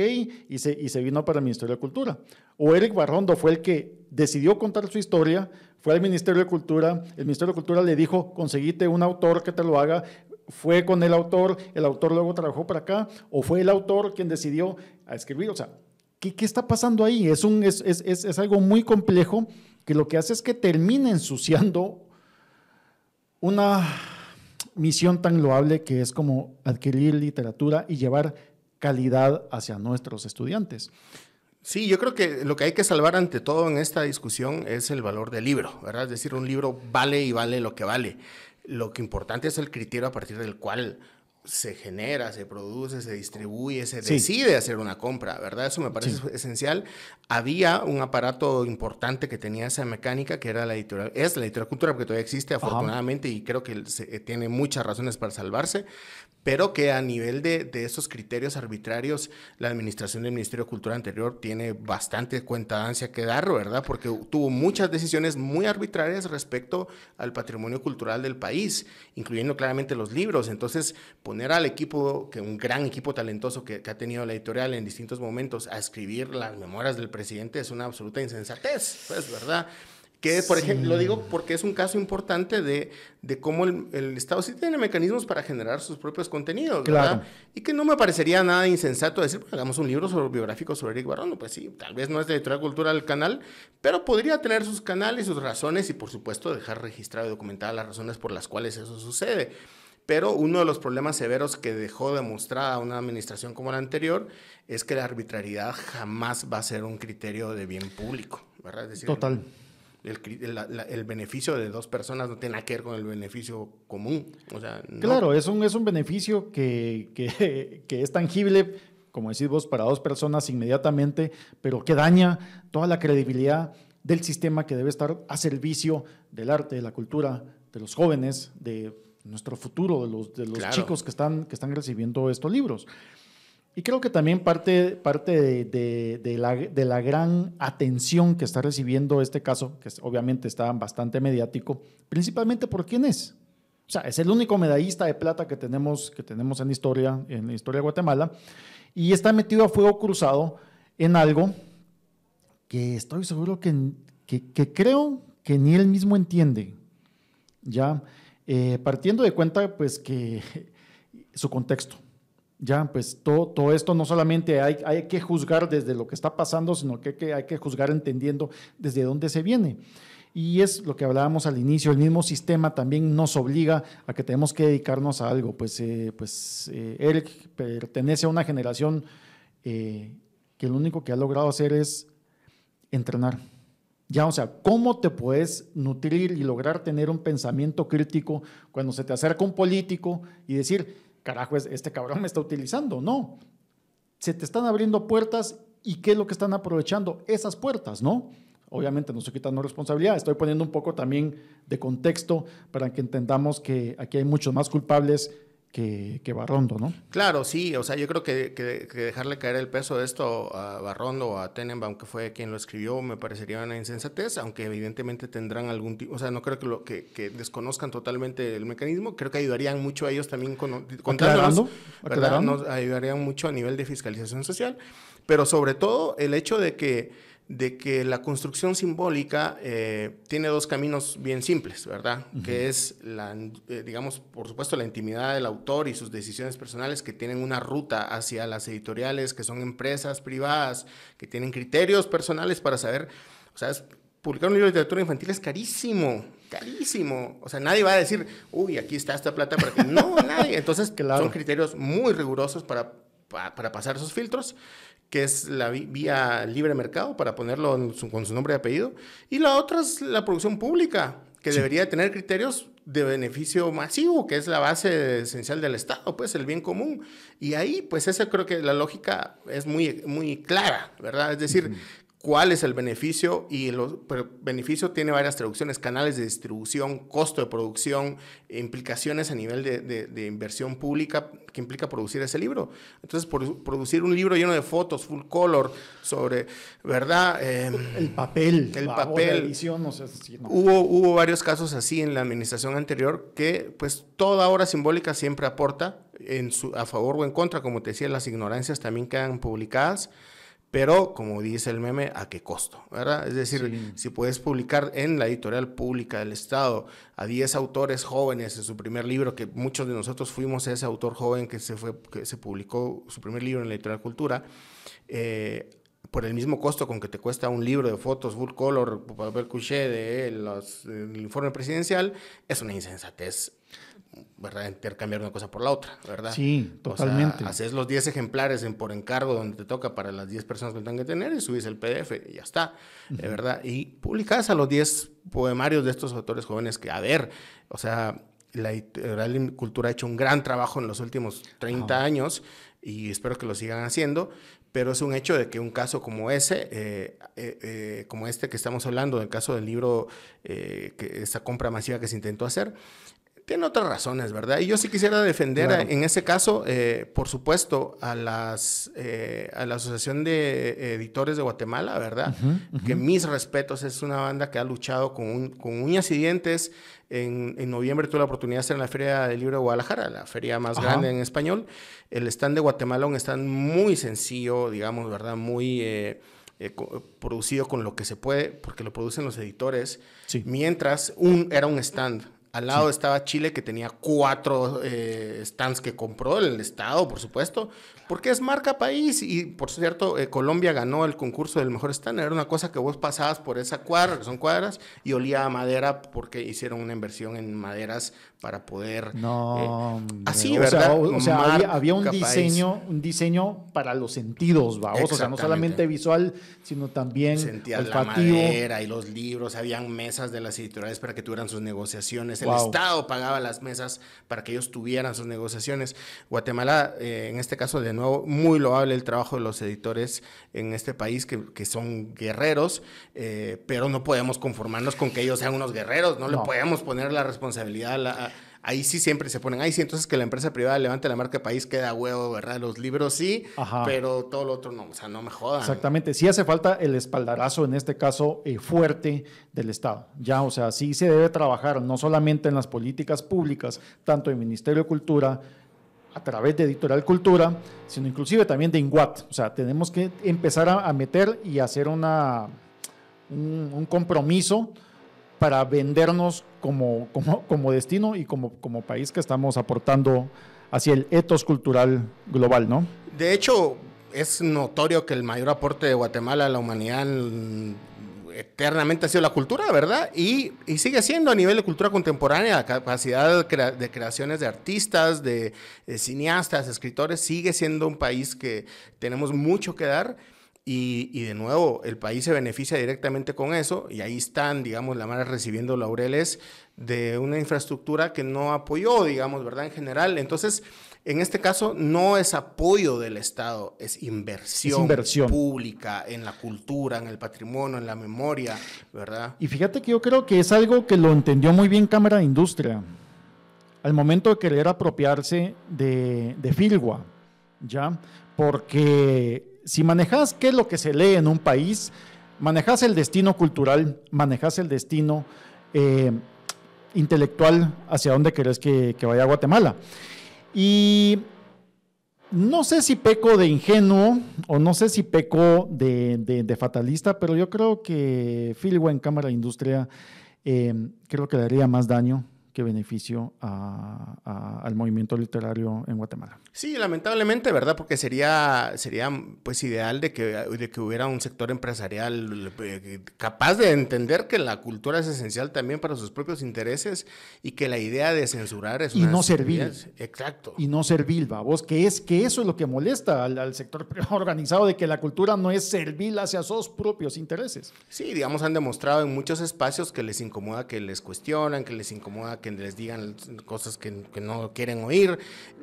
y se, y se vino para el Ministerio de Cultura. O Eric Barrondo fue el que decidió contar su historia, fue al Ministerio de Cultura, el Ministerio de Cultura le dijo conseguite un autor que te lo haga, fue con el autor, el autor luego trabajó para acá, o fue el autor quien decidió a escribir. O sea, ¿qué, qué está pasando ahí? Es, un, es, es, es algo muy complejo que lo que hace es que termina ensuciando una misión tan loable que es como adquirir literatura y llevar calidad hacia nuestros estudiantes. Sí, yo creo que lo que hay que salvar ante todo en esta discusión es el valor del libro, ¿verdad? Es decir, un libro vale y vale lo que vale. Lo que importante es el criterio a partir del cual se genera, se produce, se distribuye, se decide hacer una compra, ¿verdad? Eso me parece esencial. Había un aparato importante que tenía esa mecánica, que era la editorial, es la editorial cultura, porque todavía existe afortunadamente y creo que tiene muchas razones para salvarse, pero que a nivel de, de, esos criterios arbitrarios, la administración del Ministerio de Cultura anterior tiene bastante cuentancia que dar, ¿verdad? Porque tuvo muchas decisiones muy arbitrarias respecto al patrimonio cultural del país, incluyendo claramente los libros. Entonces, poner al equipo, que un gran equipo talentoso que, que ha tenido la editorial en distintos momentos, a escribir las memorias del presidente es una absoluta insensatez, pues, ¿verdad? Que, por ejemplo, lo digo porque es un caso importante de, de cómo el, el, Estado sí tiene mecanismos para generar sus propios contenidos, ¿verdad? Y que no me parecería nada insensato decir, pues, hagamos un libro sobre, biográfico sobre Eric Barrono. Pues sí, tal vez no es de editorial cultura del canal, pero podría tener sus canales, sus razones y, por supuesto, dejar registrado y documentada las razones por las cuales eso sucede. Pero uno de los problemas severos que dejó de mostrar a una administración como la anterior es que la arbitrariedad jamás va a ser un criterio de bien público, ¿verdad? Es decir, Total el, el, beneficio de dos personas no tiene nada que ver con el beneficio común. O sea, Claro, es un, es un beneficio que, que, que, es tangible, como decís vos, para dos personas inmediatamente, pero que daña toda la credibilidad del sistema que debe estar a servicio del arte, de la cultura, de los jóvenes, de nuestro futuro, de los, de los chicos que están, que están recibiendo estos libros. Y creo que también parte, parte de, la, gran atención que está recibiendo este caso, que obviamente está bastante mediático, principalmente por quién es. O sea, es el único medallista de plata que tenemos, que tenemos en, historia, en la historia de Guatemala, y está metido a fuego cruzado en algo que estoy seguro que, que, que creo que ni él mismo entiende. ¿ya? eh, partiendo de cuenta pues que su contexto. Ya, pues todo, todo esto no solamente hay, hay, que juzgar desde lo que está pasando, sino que que hay que juzgar entendiendo desde dónde se viene. Y es lo que hablábamos al inicio, el mismo sistema también nos obliga a que tenemos que dedicarnos a algo. Pues, eh, pues eh, Eric pertenece a una generación eh, que lo único que ha logrado hacer es entrenar. Ya, o sea, ¿cómo te puedes nutrir y lograr tener un pensamiento crítico cuando se te acerca un político y decir, carajo, este cabrón me está utilizando? No, se te están abriendo puertas y ¿qué es lo que están aprovechando? Esas puertas, ¿no? Obviamente no estoy quitando responsabilidad, estoy poniendo un poco también de contexto para que entendamos que aquí hay muchos más culpables que, que, Barrondo, ¿no? Claro, sí, o sea, yo creo que, que, dejarle caer el peso de esto a Barrondo o a Tenenbaum, que fue quien lo escribió, me parecería una insensatez, aunque evidentemente tendrán algún tipo, o sea, no creo que, lo, que, desconozcan totalmente el mecanismo, creo que ayudarían mucho a ellos también con, contándonos, ayudarían mucho a nivel de fiscalización social, pero sobre todo el hecho de que de que la construcción simbólica eh, tiene dos caminos bien simples, ¿verdad? Que es, la, eh, digamos, por supuesto, la intimidad del autor y sus decisiones personales que tienen una ruta hacia las editoriales, que son empresas privadas, que tienen criterios personales para saber, o sea, publicar un libro de literatura infantil es carísimo, carísimo. O sea, nadie va a decir, uy, aquí está esta plata para que... No, nadie. Entonces, son criterios muy rigurosos para, para pasar esos filtros que es la vía libre mercado para ponerlo con su nombre y apellido. Y la otra es la producción pública, que debería tener criterios de beneficio masivo, que es la base esencial del Estado, pues el bien común. Y ahí, pues esa creo que la lógica es muy, muy clara, ¿verdad? Es decir, cuál es el beneficio y el beneficio tiene varias traducciones, canales de distribución, costo de producción, implicaciones a nivel de, inversión pública que implica producir ese libro. Entonces, por, producir un libro lleno de fotos, full color, sobre, ¿verdad? Em, el papel. El papel. Edición, no sé hubo, hubo varios casos así en la administración anterior que pues toda obra simbólica siempre aporta en su, a favor o en contra, como te decía, las ignorancias también quedan publicadas pero como dice el meme, ¿a qué costo? ¿verdad? Es decir, si puedes publicar en la editorial pública del Estado a 10 autores jóvenes en su primer libro, que muchos de nosotros fuimos ese autor joven que se, fue, que se publicó su primer libro en la editorial Cultura, eh, por el mismo costo con que te cuesta un libro de fotos full color, papel couché de los, del informe presidencial, es una insensatez ¿verdad? Intercambiar una cosa por la otra, ¿verdad? Sí, totalmente. O haces los 10 ejemplares en, por encargo donde te toca para las 10 personas que tengan que tener y subís el PDF y ya está, ¿verdad? Y publicas a los 10 poemarios de estos autores jóvenes que, a ver, o sea, la editorial Cultura ha hecho un gran trabajo en los últimos 30 años y espero que lo sigan haciendo, pero es un hecho de que un caso como ese, eh, eh, eh, como este que estamos hablando, el caso del libro, que esa compra masiva que se intentó hacer, tiene otras razones, ¿verdad? Y yo sí quisiera defender en ese caso, eh, por supuesto, a, las, eh, a la Asociación de Editores de Guatemala, ¿verdad? Que mis respetos, es una banda que ha luchado con, con uñas y dientes. En, en, noviembre tuve la oportunidad de estar en la Feria del Libro de Guadalajara, la feria más grande en español. El stand de Guatemala, un stand muy sencillo, digamos, ¿verdad? Muy... Eh, producido con lo que se puede, porque lo producen los editores, mientras un, era un stand, al lado estaba Chile, que tenía cuatro eh, stands que compró el Estado, por supuesto, porque es marca país. Y por cierto, eh, Colombia ganó el concurso del mejor stand. Era una cosa que vos pasabas por esa cuadra, que son cuadras, y olía a madera porque hicieron una inversión en maderas para poder. No. Eh, así, ¿verdad? o sea, había, un diseño, un diseño para los sentidos, vamos. O sea, no solamente visual, sino también Sentías la madera y los libros. Habían mesas de las editoriales para que tuvieran sus negociaciones. El Estado pagaba las mesas para que ellos tuvieran sus negociaciones. Guatemala, eh, en este caso, de nuevo, muy loable el trabajo de los editores en este país, que, que son guerreros, eh, pero no podemos conformarnos con que ellos sean unos guerreros. No, le podemos poner la responsabilidad a la ahí sí siempre se ponen, ahí sí, entonces que la empresa privada levante la marca país queda huevo, ¿verdad? Los libros sí, pero todo lo otro no, o sea, no me jodan. Exactamente, sí hace falta el espaldarazo, en este caso, eh, fuerte del Estado, ya, o sea, sí se debe trabajar no solamente en las políticas públicas, tanto el Ministerio de Cultura, a través de Editorial Cultura, sino inclusive también de INGUAT. O sea, tenemos que empezar a, meter y hacer una, un compromiso para vendernos como, como, como destino y como, como país que estamos aportando hacia el etos cultural global, ¿no? De hecho, es notorio que el mayor aporte de Guatemala a la humanidad eternamente ha sido la cultura, ¿verdad? Y, sigue siendo a nivel de cultura contemporánea, la capacidad de, creaciones de artistas, de, cineastas, escritores, sigue siendo un país que tenemos mucho que dar. Y, de nuevo, el país se beneficia directamente con eso y ahí están, digamos, la mar recibiendo laureles de una infraestructura que no apoyó, digamos, ¿verdad? En general. Entonces, en este caso no es apoyo del Estado, es inversión, pública en la cultura, en el patrimonio, en la memoria, ¿verdad? Y fíjate que yo creo que es algo que lo entendió muy bien Cámara de Industria al momento de querer apropiarse de, de Filgua, ¿ya? Porque si manejas qué es lo que se lee en un país, manejas el destino cultural, manejas el destino eh, intelectual hacia dónde querés que, vaya Guatemala. Y no sé si peco de ingenuo o no sé si peco de, fatalista, pero yo creo que Philway en Cámara de Industria eh, creo que daría más daño qué beneficio al movimiento literario en Guatemala. Sí, lamentablemente, ¿verdad? Porque sería, sería pues ideal de que, de que hubiera un sector empresarial eh, capaz de entender que la cultura es esencial también para sus propios intereses y que la idea de censurar es y no servil. Exacto. Y no servil, vos, que es que eso es lo que molesta al, al sector organizado de que la cultura no es servil hacia sus propios intereses. Sí, digamos, han demostrado en muchos espacios que les incomoda que les cuestionan, que les incomoda que que les digan cosas que, no quieren oír.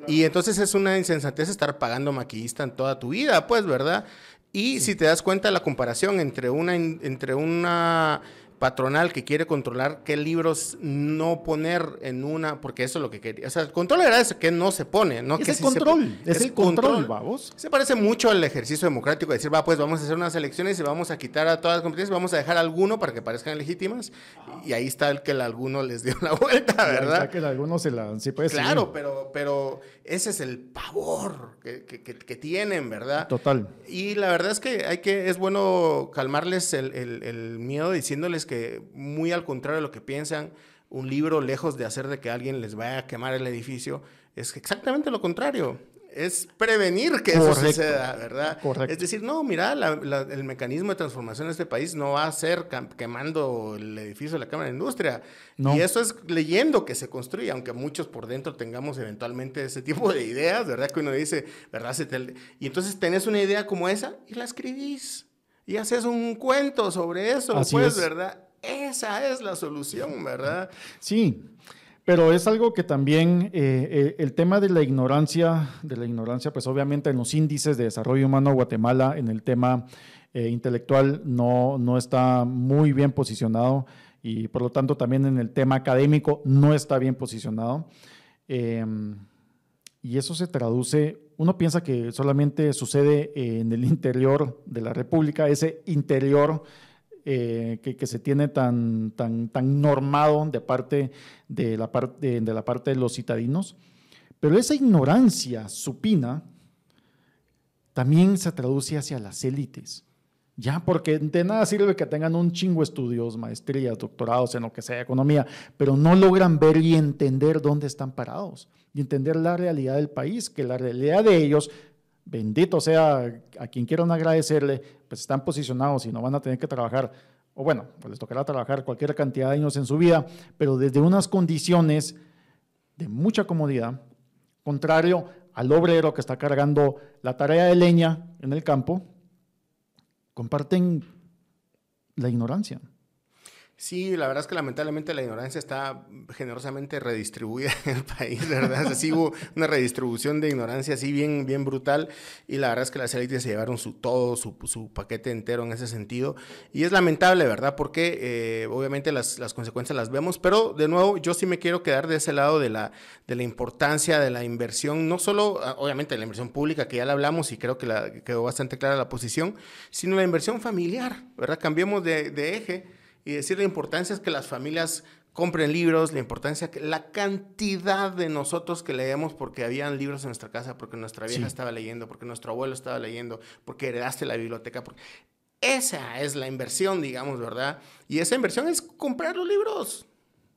Y entonces es una insensatez estar pagando maquillista en toda tu vida, pues, ¿verdad? Y si te das cuenta la comparación entre una, entre una patronal que quiere controlar qué libros no poner en una, porque eso es lo que quería. O sea, el control era eso, que no se pone, ¿no? Es que el control, es, el control, vamos. Se parece mucho al ejercicio democrático, de decir, va, pues vamos a hacer unas elecciones y vamos a quitar a todas las competencias, vamos a dejar alguno para que parezcan legítimas, y ahí está el que el alguno les dio la vuelta, ¿verdad? Está que el alguno se la... Sí puede claro, pero, pero ese es el pavor que, que, que, tienen, ¿verdad? Total. Y la verdad es que hay que, es bueno calmarles el, el, el miedo diciéndoles que muy al contrario de lo que piensan, un libro lejos de hacer de que alguien les vaya a quemar el edificio, es exactamente lo contrario. Es prevenir que eso suceda, ¿verdad? Correcto. Es decir, no, mira, el mecanismo de transformación de este país no va a ser quemando el edificio de la Cámara de Industria. Y eso es leyendo que se construye, aunque muchos por dentro tengamos eventualmente ese tipo de ideas, ¿verdad? Que uno dice, ¿verdad? Y entonces tenés una idea como esa y la escribís. Y haces un cuento sobre eso, pues, ¿verdad? Esa es la solución, ¿verdad? Sí, pero es algo que también eh, eh, el tema de la ignorancia, de la ignorancia, pues obviamente en los índices de desarrollo humano Guatemala, en el tema eh, intelectual, no, no está muy bien posicionado y por lo tanto también en el tema académico no está bien posicionado. Em, y eso se traduce, uno piensa que solamente sucede en el interior de la República, ese interior eh, que, se tiene tan, tan, tan normado de parte de la, de la parte de los citadinos, pero esa ignorancia supina también se traduce hacia las élites. Ya, porque de nada sirve que tengan un chingo estudios, maestrías, doctorados en lo que sea, economía, pero no logran ver y entender dónde están parados y entender la realidad del país, que la realidad de ellos bendito sea a quien quieran agradecerle, pues están posicionados y no van a tener que trabajar, o bueno, pues les tocará trabajar cualquier cantidad de años en su vida, pero desde unas condiciones de mucha comodidad, contrario al obrero que está cargando la tarea de leña en el campo, comparten la ignorancia. Sí, la verdad es que lamentablemente la ignorancia está generosamente redistribuida en el país, ¿verdad? Así hubo una redistribución de ignorancia así bien, bien brutal y la verdad es que las élites se llevaron su todo, su, paquete entero en ese sentido y es lamentable, ¿verdad? Porque eh, obviamente las, las, consecuencias las vemos, pero de nuevo yo sí me quiero quedar de ese lado de la, de la importancia de la inversión, no solo ah, obviamente la inversión pública que ya la hablamos y creo que la, quedó bastante clara la posición, sino la inversión familiar, ¿verdad? Cambiemos de eje y decir la importancia es que las familias compren libros, la importancia, que la cantidad de nosotros que leemos porque habían libros en nuestra casa, porque nuestra vieja estaba leyendo, porque nuestro abuelo estaba leyendo, porque heredaste la biblioteca. Esa es la inversión, digamos, ¿verdad? Y esa inversión es comprar los libros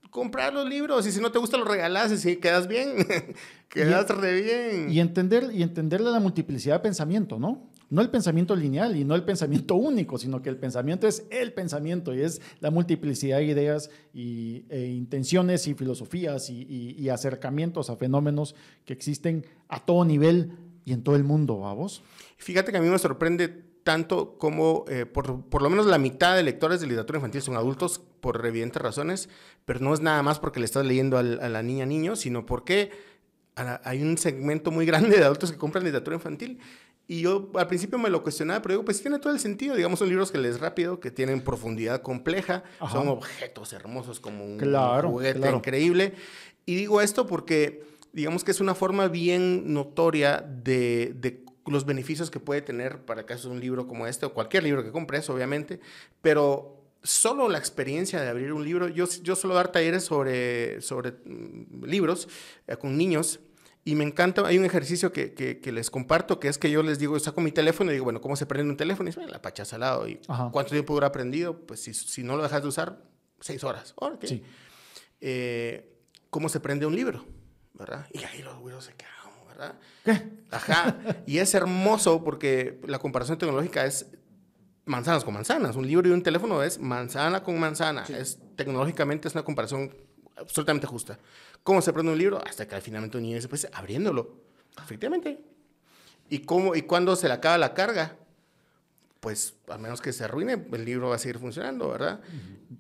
comprar los libros y si no te gusta los regalas y si quedas bien, quedas re bien. Y entender, y entenderle la multiplicidad de pensamiento, ¿no? No el pensamiento lineal y no el pensamiento único, sino que el pensamiento es el pensamiento y es la multiplicidad de ideas y, e intenciones y filosofías y, y, acercamientos a fenómenos que existen a todo nivel y en todo el mundo, ¿a vos? Fíjate que a mí me sorprende tanto como eh, por, por, lo menos la mitad de lectores de literatura infantil son adultos por evidentes razones, pero no es nada más porque le estás leyendo a la niña niño, sino porque hay un segmento muy grande de adultos que compran literatura infantil. Y yo al principio me lo cuestionaba, pero digo, pues tiene todo el sentido. Digamos, son libros que lees rápido, que tienen profundidad compleja, son objetos hermosos como un juguete increíble. Y digo esto porque, digamos que es una forma bien notoria de, de los beneficios que puede tener para caso un libro como este o cualquier libro que compres, obviamente, pero solo la experiencia de abrir un libro, yo, yo suelo dar talleres sobre, sobre mm, libros eh, con niños y me encanta, hay un ejercicio que, que, les comparto, que es que yo les digo, saco mi teléfono y digo, bueno, ¿cómo se prende un teléfono? Y dicen, la pachas al lado. ¿Y cuánto tiempo dura prendido? Pues si, si, no lo dejas de usar, seis horas. Okay. Eh, ¿Cómo se prende un libro? ¿Verdad? Y ahí los güeros se quedan ¿Qué? Ajá. Y es hermoso porque la comparación tecnológica es manzanas con manzanas. Un libro y un teléfono es manzana con manzana. Es, tecnológicamente es una comparación absolutamente justa. ¿Cómo se prende un libro? Hasta que finalmente un niño dice, pues abriéndolo. Efectivamente. ¿Y, cómo, ¿Y cuándo se le acaba la carga? pues a menos que se arruine, el libro va a seguir funcionando, ¿verdad?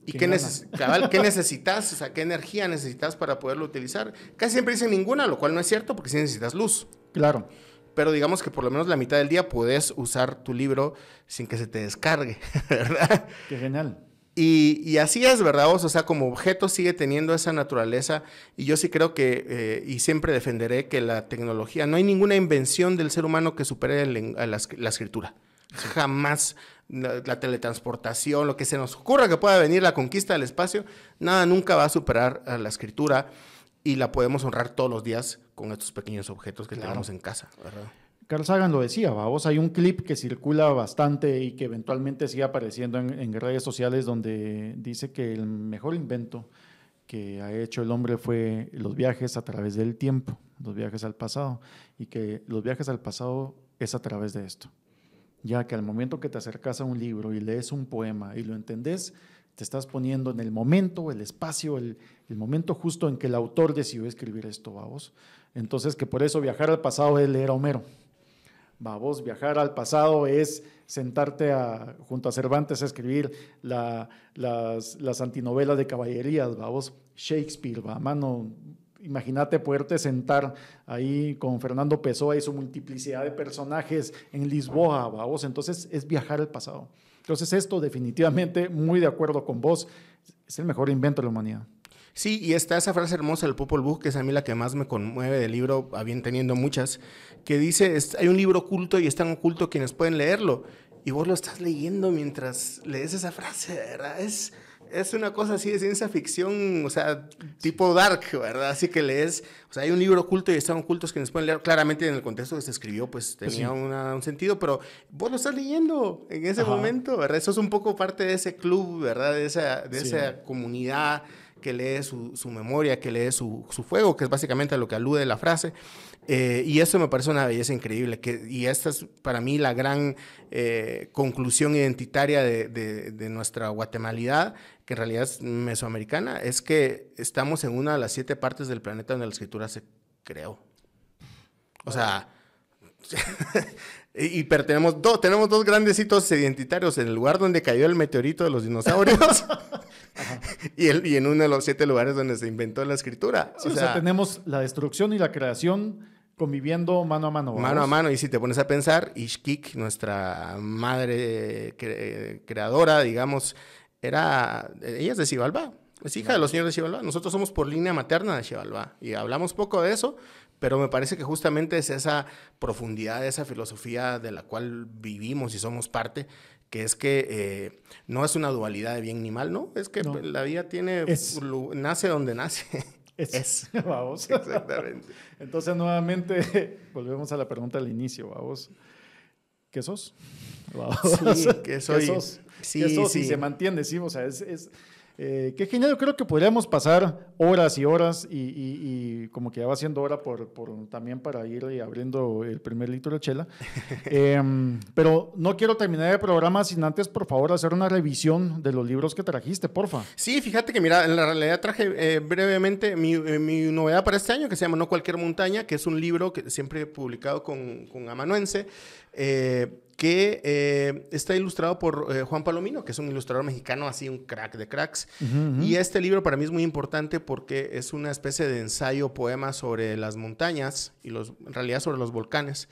¿Y qué, ¿qué necesitas? O sea, ¿qué energía necesitas para poderlo utilizar? Casi siempre dicen ninguna, lo cual no es cierto porque sí necesitas luz. Claro. Pero digamos que por lo menos la mitad del día puedes usar tu libro sin que se te descargue, ¿verdad? Qué genial. Y, y, así es, ¿verdad? O sea, como objeto sigue teniendo esa naturaleza y yo sí creo que, eh, y siempre defenderé que la tecnología, no hay ninguna invención del ser humano que supere la escritura. Jamás la, teletransportación, lo que se nos ocurra que pueda venir la conquista del espacio, nada nunca va a superar a la escritura y la podemos honrar todos los días con estos pequeños objetos que tenemos en casa, Carl Sagan lo decía, vos hay un clip que circula bastante y que eventualmente sigue apareciendo en, en, redes sociales donde dice que el mejor invento que ha hecho el hombre fue los viajes a través del tiempo, los viajes al pasado, y que los viajes al pasado es a través de esto ya que al momento que te acercas a un libro y lees un poema y lo entendés, te estás poniendo en el momento, el espacio, el, momento justo en que el autor decidió escribir esto, vamos. Entonces, que por eso viajar al pasado es leer a Homero. Vamos, viajar al pasado es sentarte junto a Cervantes a escribir las, las, antinovelas de caballerías, vamos. Shakespeare, va, mano, imagínate poderte sentar ahí con Fernando Pessoa y su multiplicidad de personajes en Lisboa, vamos, entonces es viajar al pasado. Entonces esto definitivamente, muy de acuerdo con vos, es el mejor invento de la humanidad. Sí, y está esa frase hermosa del Popol Vuh, que es a mí la que más me conmueve del libro, habiendo teniendo muchas, que dice, hay un libro oculto y es tan oculto quienes pueden leerlo. Y vos lo estás leyendo mientras lees esa frase, ¿verdad? Es, es una cosa así de ciencia ficción, o sea, tipo dark, ¿verdad? Así que lees, o sea, hay un libro oculto y están ocultos que nos pueden leer. Claramente en el contexto que se escribió, pues, pues tenía un sentido, pero vos lo estás leyendo en ese momento, ¿verdad? Eso es un poco parte de ese club, ¿verdad? De esa, de esa comunidad que lee su, su, memoria, que lee su, su fuego, que es básicamente a lo que alude la frase. Eh, y eso me parece una belleza increíble. Que, y esta es para mí la gran eh, conclusión identitaria de, de, nuestra guatemalidad, que en realidad es mesoamericana, es que estamos en una de las siete partes del planeta donde la escritura se creó. O sea, y, pero tenemos, dos tenemos dos grandes hitos identitarios en el lugar donde cayó el meteorito de los dinosaurios y, el, y, en uno de los siete lugares donde se inventó la escritura. o, sea, tenemos la destrucción y la creación conviviendo mano a mano. Mano a mano, y si te pones a pensar, Ishkik, nuestra madre creadora, digamos, era, ella es de Xibalbá, es hija de los señores de Xibalbá. Nosotros somos por línea materna de Xibalbá y hablamos poco de eso, pero me parece que justamente es esa profundidad, esa filosofía de la cual vivimos y somos parte, que es que eh, no es una dualidad de bien ni mal, ¿no? Es que la vida tiene, nace donde nace. Es. Vamos. Exactamente. Entonces, nuevamente, volvemos a la pregunta al inicio, vamos. ¿Qué sos? Sí, que soy. ¿Qué sos? Sí, sos? sí. Y se mantiene, sí, o sea, es, es eh, qué genial, yo creo que podríamos pasar horas y horas y, como que ya va siendo hora por, también para ir abriendo el primer litro de chela. Em, pero no quiero terminar el programa sin antes, por favor, hacer una revisión de los libros que trajiste, porfa. Sí, fíjate que mira, en la realidad traje eh, brevemente mi, eh, mi, novedad para este año que se llama No Cualquier Montaña, que es un libro que siempre he publicado con, con Amanuense. Eh, que eh, está ilustrado por eh, Juan Palomino, que es un ilustrador mexicano, así un crack de cracks. Y este libro para mí es muy importante porque es una especie de ensayo, poema sobre las montañas y los, en realidad sobre los volcanes.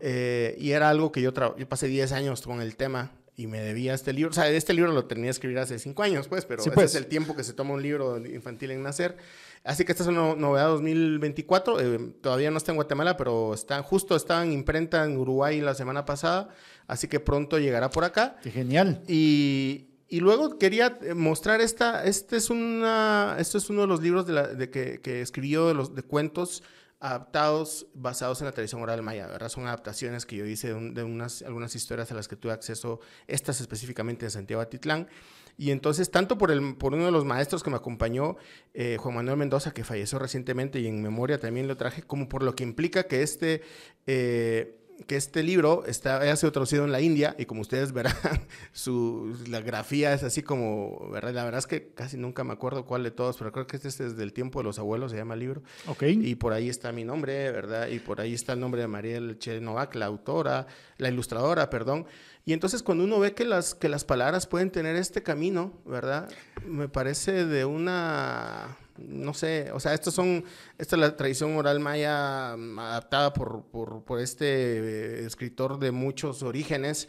Eh, y era algo que yo, yo pasé 10 años con el tema y me debía este libro. O sea, este libro lo tenía que escribir hace 5 años, pues, pero ese pues. es el tiempo que se toma un libro infantil en nacer. Así que esta es una novedad 2024. Eh, todavía no está en Guatemala, pero está, justo estaba en imprenta en Uruguay la semana pasada. Así que pronto llegará por acá. ¡Qué genial! Y, y luego quería eh, mostrar esta. Este es, una, este es uno de los libros de, la, de que, que, escribió de, los, de cuentos adaptados basados en la tradición oral maya, ¿verdad? Son adaptaciones que yo hice de, de unas, algunas historias a las que tuve acceso, estas específicamente en Santiago Atitlán. Y entonces, tanto por, el, por uno de los maestros que me acompañó, eh, Juan Manuel Mendoza, que falleció recientemente y en memoria también lo traje, como por lo que implica que este... Eh, que este libro está, ha sido traducido en la India y como ustedes verán, su, la grafía es así como, ¿verdad? la verdad es que casi nunca me acuerdo cuál de todos, pero creo que este es desde el tiempo de los abuelos, se llama el libro. Ok. Y por ahí está mi nombre, ¿verdad? Y por ahí está el nombre de Mariel Chenovac, la autora, la ilustradora, perdón. Y entonces cuando uno ve que las, que las palabras pueden tener este camino, ¿verdad? Me parece de una, no sé, o sea, estos son, esta es la tradición oral maya mm, adaptada por, por, por este eh, escritor de muchos orígenes,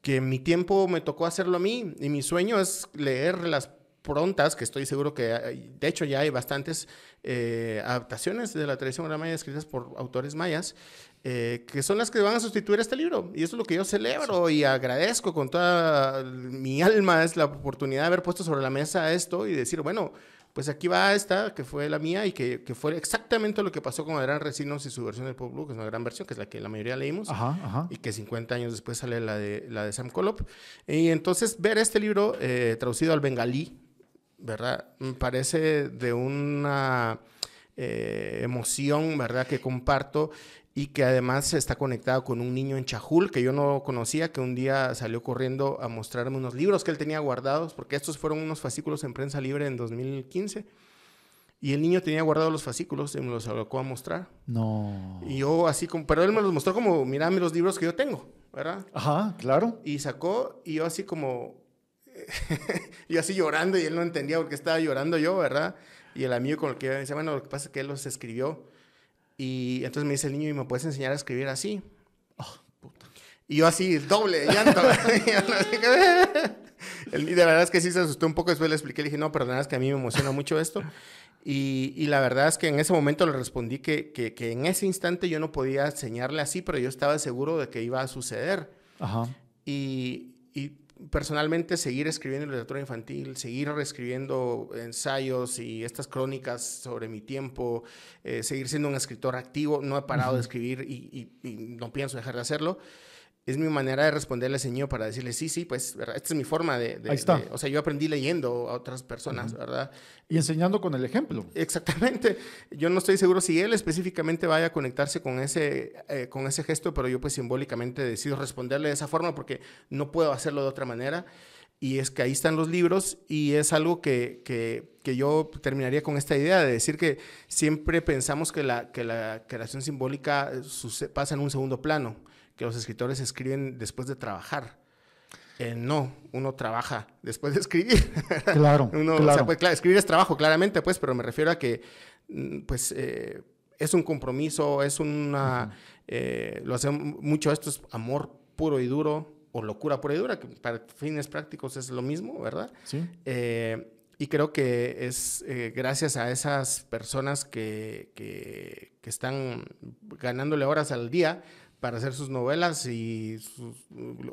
que en mi tiempo me tocó hacerlo a mí y mi sueño es leer las prontas, que estoy seguro que de hecho ya hay bastantes eh, adaptaciones de la tradición oral maya escritas por autores mayas, eh, que son las que van a sustituir este libro. Y eso es lo que yo celebro y agradezco con toda mi alma, es la oportunidad de haber puesto sobre la mesa esto y decir, bueno, pues aquí va esta, que fue la mía y que, que fue exactamente lo que pasó con Adrián Recinos y su versión del Blue, que es una gran versión, que es la que la mayoría leímos, y que 50 años después sale la de, la de Sam Colop. Y entonces ver este libro eh, traducido al bengalí, ¿verdad? Me parece de una eh, emoción, ¿verdad? Que comparto y que además está conectado con un niño en Chajul que yo no conocía, que un día salió corriendo a mostrarme unos libros que él tenía guardados, porque estos fueron unos fascículos en prensa libre en 2015. Y el niño tenía guardados los fascículos y me los alocó a mostrar. No. Y yo así como, pero él me los mostró como, mirame los libros que yo tengo, ¿verdad? Ajá, claro. Y sacó y yo así como, yo así llorando y él no entendía porque estaba llorando yo, ¿verdad? Y el amigo con el que yo decía, bueno, lo que pasa es que él los escribió. Y entonces me dice el niño, ¿y me puedes enseñar a escribir así? Oh, y yo así, doble llanto. y de verdad es que sí se asustó un poco. Después le expliqué, le dije, no, perdona, es que a mí me emociona mucho esto. Y, y, la verdad es que en ese momento le respondí que, que, que, en ese instante yo no podía enseñarle así, pero yo estaba seguro de que iba a suceder. Ajá. Y, y personalmente seguir escribiendo literatura infantil, seguir reescribiendo ensayos y estas crónicas sobre mi tiempo, eh, seguir siendo un escritor activo, no he parado de escribir y, no pienso dejar de hacerlo es mi manera de responderle al Señor para decirle, sí, sí, pues, ¿verdad? esta es mi forma de, Ahí está. o sea, yo aprendí leyendo a otras personas, ¿verdad? Y enseñando con el ejemplo. Exactamente. Yo no estoy seguro si él específicamente vaya a conectarse con ese, eh, con ese gesto, pero yo pues simbólicamente decido responderle de esa forma porque no puedo hacerlo de otra manera. Y es que ahí están los libros y es algo que, que, que yo terminaría con esta idea de decir que siempre pensamos que la, que la creación simbólica pasa en un segundo plano que los escritores escriben después de trabajar. Eh, no, uno trabaja después de escribir. Claro, uno, claro. pues, claro. escribir es trabajo, claramente, pues, pero me refiero a que, mm, pues, eh, es un compromiso, es una, eh, lo hacemos mucho, esto es amor puro y duro, o locura pura y dura, que para fines prácticos es lo mismo, ¿verdad? Sí. y creo que es gracias a esas personas que, que, que, están ganándole horas al día, para hacer sus novelas y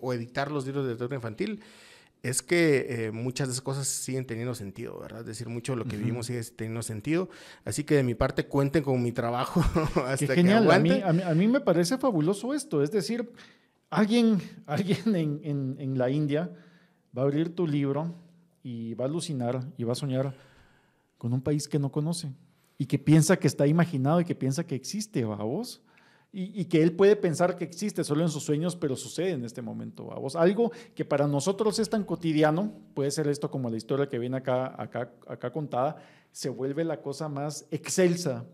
o editar los libros de literatura infantil, es que eh, muchas de esas cosas siguen teniendo sentido, ¿verdad? Es decir, mucho de lo que vivimos sigue teniendo sentido. Así que de mi parte cuenten con mi trabajo hasta Qué genial. que a, mí, a, mí, a mí me parece fabuloso esto. Es decir, alguien, alguien en, en la India va a abrir tu libro y va a alucinar y va a soñar con un país que no conoce y que piensa que está imaginado y que piensa que existe, vos? Y, y, que él puede pensar que existe solo en sus sueños, pero sucede en este momento, vos? Algo que para nosotros es tan cotidiano, puede ser esto como la historia que viene acá, acá, acá contada, se vuelve la cosa más excelsa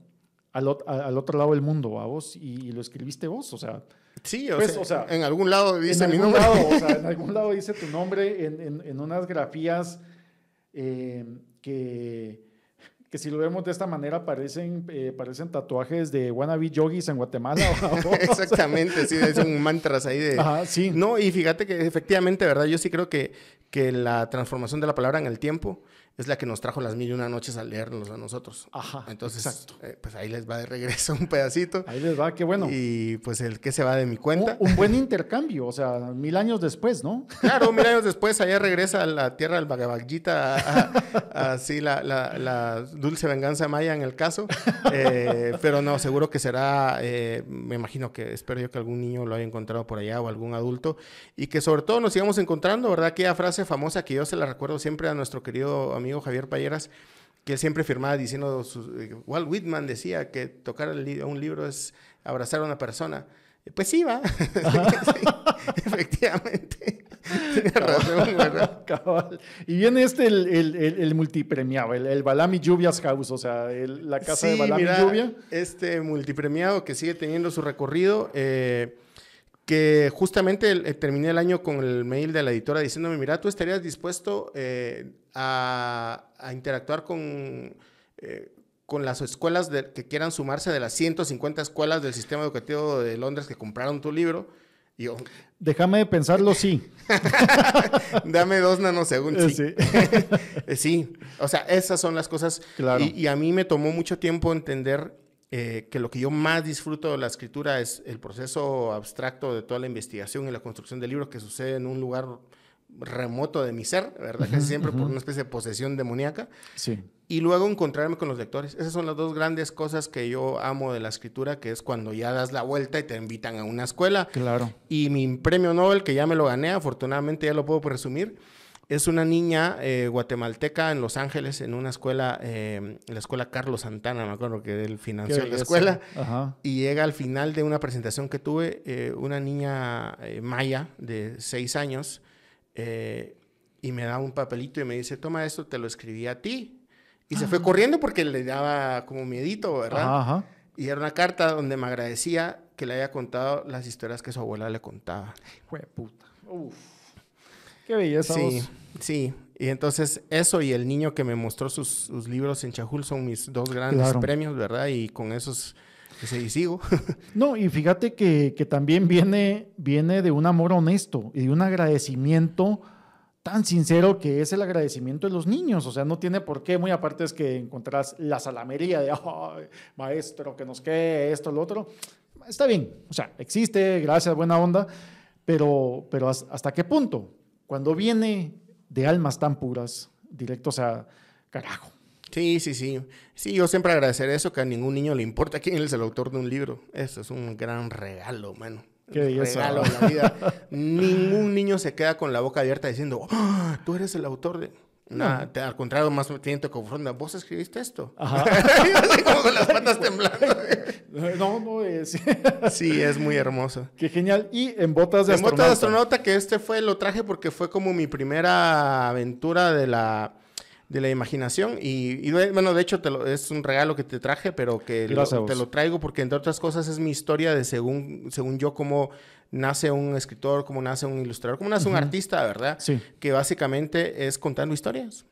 al, al otro lado del mundo, vos? Y, y, lo escribiste vos, o sea. Sí, o, pues, sea, o sea, en algún lado dice mi nombre. Lado, o sea, en algún lado dice tu nombre en, en, en unas grafías eh, que que si lo vemos de esta manera parecen, eh, parecen tatuajes de wannabe yogis en Guatemala. Exactamente, sí, son mantras ahí de... Ajá, sí. No, y fíjate que efectivamente, ¿verdad? Yo sí creo que, que la transformación de la palabra en el tiempo es la que nos trajo las mil y una noches al leernos a nosotros. Ajá. Entonces, eh, pues ahí les va de regreso un pedacito. Ahí les va, qué bueno. Y pues el que se va de mi cuenta. Un, un buen intercambio, o sea, mil años después, ¿no? Claro, mil años después, allá regresa a la tierra del Bhagavad así la, la, la, dulce venganza maya en el caso. Eh, pero no, seguro que será, eh, me imagino que espero yo que algún niño lo haya encontrado por allá o algún adulto. Y que sobre todo nos sigamos encontrando, ¿verdad? Aquella frase famosa que yo se la recuerdo siempre a nuestro querido amigo Javier Payeras, que él siempre firmaba diciendo, eh, Walt Whitman decía que tocar un libro es abrazar a una persona. Pues sí, va. efectivamente. razón, Y viene este, el, el, el, multipremiado, el, el, Balami Lluvias House, o sea, la casa de Balami Lluvia. Este multipremiado que sigue teniendo su recorrido. Eh, que justamente eh, terminé el año con el mail de la editora diciéndome, mira, tú estarías dispuesto eh, a, interactuar con, eh, con las escuelas que quieran sumarse de las 150 escuelas del sistema educativo de Londres que compraron tu libro. Yo, Déjame pensarlo, sí. Dame dos nanosegundos. Sí. sí. o sea, esas son las cosas. Claro. Y, y, a mí me tomó mucho tiempo entender eh, que lo que yo más disfruto de la escritura es el proceso abstracto de toda la investigación y la construcción del libro que sucede en un lugar remoto de mi ser, ¿verdad? Casi siempre por una especie de posesión demoníaca. Sí. Y luego encontrarme con los lectores. Esas son las dos grandes cosas que yo amo de la escritura, que es cuando ya das la vuelta y te invitan a una escuela. Claro. Y mi premio Nobel, que ya me lo gané, afortunadamente ya lo puedo presumir, es una niña eh, guatemalteca en Los Ángeles, en una escuela, eh, la escuela Carlos Santana, me acuerdo que él financió la escuela. Y llega al final de una presentación que tuve, eh, una niña maya de seis años, y me da un papelito y me dice, toma esto, te lo escribí a ti. Y se fue ah. corriendo porque le daba como miedito, ¿verdad? Y era una carta donde me agradecía que le haya contado las historias que su abuela le contaba. Fue puta. Uf. Qué belleza. Sí, sí. Y entonces eso y el niño que me mostró sus, libros en Chajul son mis dos grandes premios, ¿verdad? Y con esos y sigo. no, y fíjate que, que, también viene, viene de un amor honesto y de un agradecimiento tan sincero que es el agradecimiento de los niños. O sea, no tiene por qué, muy aparte es que encontrarás la salamería de, maestro, que nos quede esto, lo otro. Está bien, o sea, existe, gracias, buena onda, pero, pero ¿hasta qué punto? Cuando viene de almas tan puras, directo, o sea, carajo. Sí, sí, sí. Sí, yo siempre agradecer eso, que a ningún niño le importa quién es el autor de un libro. Eso es un gran regalo, mano. Qué regalo de la vida. Ningún niño se queda con la boca abierta diciendo, ¡Ah, tú eres el autor de... Nada, al contrario, más bien te confronta. ¿Vos escribiste esto? Ajá. como con las patas temblando. no, no es. sí, es muy hermoso. Qué genial. Y en botas de en astronauta. En botas de astronauta, que este fue, lo traje porque fue como mi primera aventura de la de la imaginación. Y, y, bueno, de hecho te lo, es un regalo que te traje, pero que lo, te lo traigo porque entre otras cosas es mi historia de según, según yo cómo nace un escritor, cómo nace un ilustrador, cómo nace un artista, ¿verdad? Sí. Que básicamente es contando historias.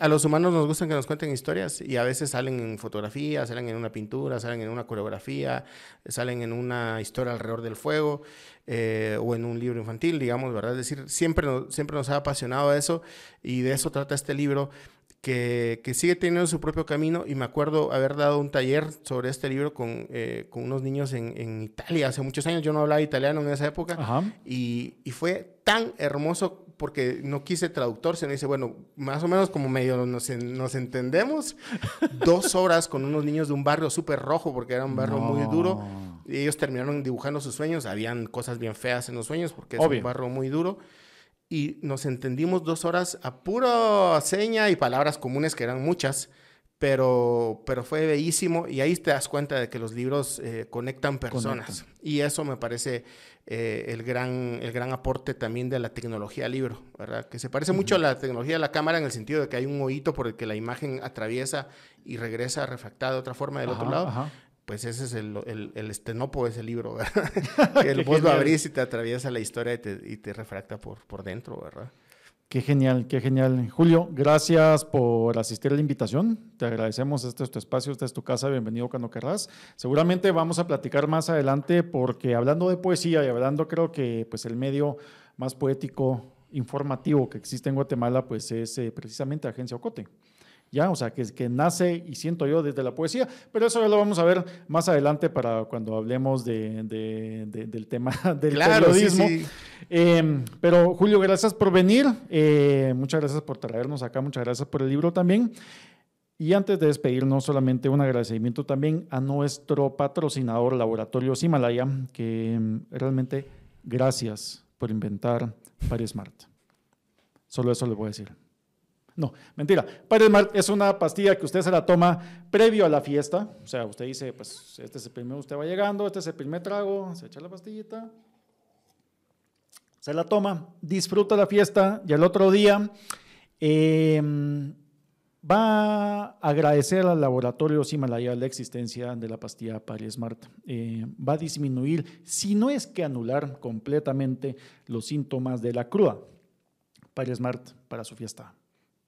A los humanos nos gustan que nos cuenten historias y a veces salen en fotografía, salen en una pintura, salen en una coreografía, salen en una historia alrededor del fuego eh, o en un libro infantil, digamos, ¿verdad? Es decir, siempre nos, siempre nos ha apasionado eso y de eso trata este libro que, que, sigue teniendo su propio camino y me acuerdo haber dado un taller sobre este libro con, eh, con unos niños en, en, Italia hace muchos años, yo no hablaba italiano en esa época. Y, y, fue tan hermoso porque no quise traductor, sino dice, bueno, más o menos como medio nos, nos entendemos, dos horas con unos niños de un barrio súper rojo porque era un barrio muy duro. Ellos terminaron dibujando sus sueños, habían cosas bien feas en los sueños porque es un barro muy duro. Y nos entendimos dos horas a pura seña y palabras comunes que eran muchas pero, pero fue bellísimo y ahí te das cuenta de que los libros eh, conectan personas. Y eso me parece eh, el, gran, el gran aporte también de la tecnología al libro, ¿verdad? Que se parece mucho a la tecnología de la cámara en el sentido de que hay un oído por el que la imagen atraviesa y regresa refractada de otra forma del otro lado. Pues ese es el, el, el estenopo de ese libro, ¿verdad? que el vos lo abrís y te atraviesa la historia y te, y te refracta por, por dentro, ¿verdad? Qué genial, qué genial. Julio, gracias por asistir a la invitación. Te agradecemos. Este es tu espacio, esta es tu casa. Bienvenido cuando querrás. Seguramente vamos a platicar más adelante porque hablando de poesía y hablando creo que pues el medio más poético, informativo que existe en Guatemala pues es eh, precisamente Agencia Ocote. ¿Ya? O sea, que, que nace y siento yo desde la poesía, pero eso ya lo vamos a ver más adelante para cuando hablemos de, del tema del periodismo. Em, pero Julio, gracias por venir, eh, muchas gracias por traernos acá, muchas gracias por el libro también. Y antes de despedirnos, solamente un agradecimiento también a nuestro patrocinador Laboratorio Himalaya, que em, realmente gracias por inventar PariSmart. Solo eso le voy a decir. No, mentira. Paresmart es una pastilla que usted se la toma previo a la fiesta. O sea, usted dice, pues este es el primero, usted va llegando, este es el primer trago, se echa la pastillita, se la toma, disfruta la fiesta y al otro día em, va a agradecer al laboratorio Himalaya la existencia de la pastilla Parismart. Eh, va a disminuir, si no es que anular completamente los síntomas de la cruda. Parismart para su fiesta.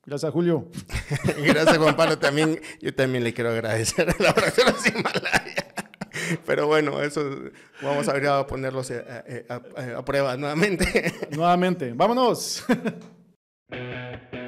Gracias, Julio. Gracias, Juan Pablo. También, yo también le quiero agradecer a la oración Himalaya. Pero bueno, eso vamos a, ver a ponerlos a, a prueba nuevamente. Nuevamente. Vámonos.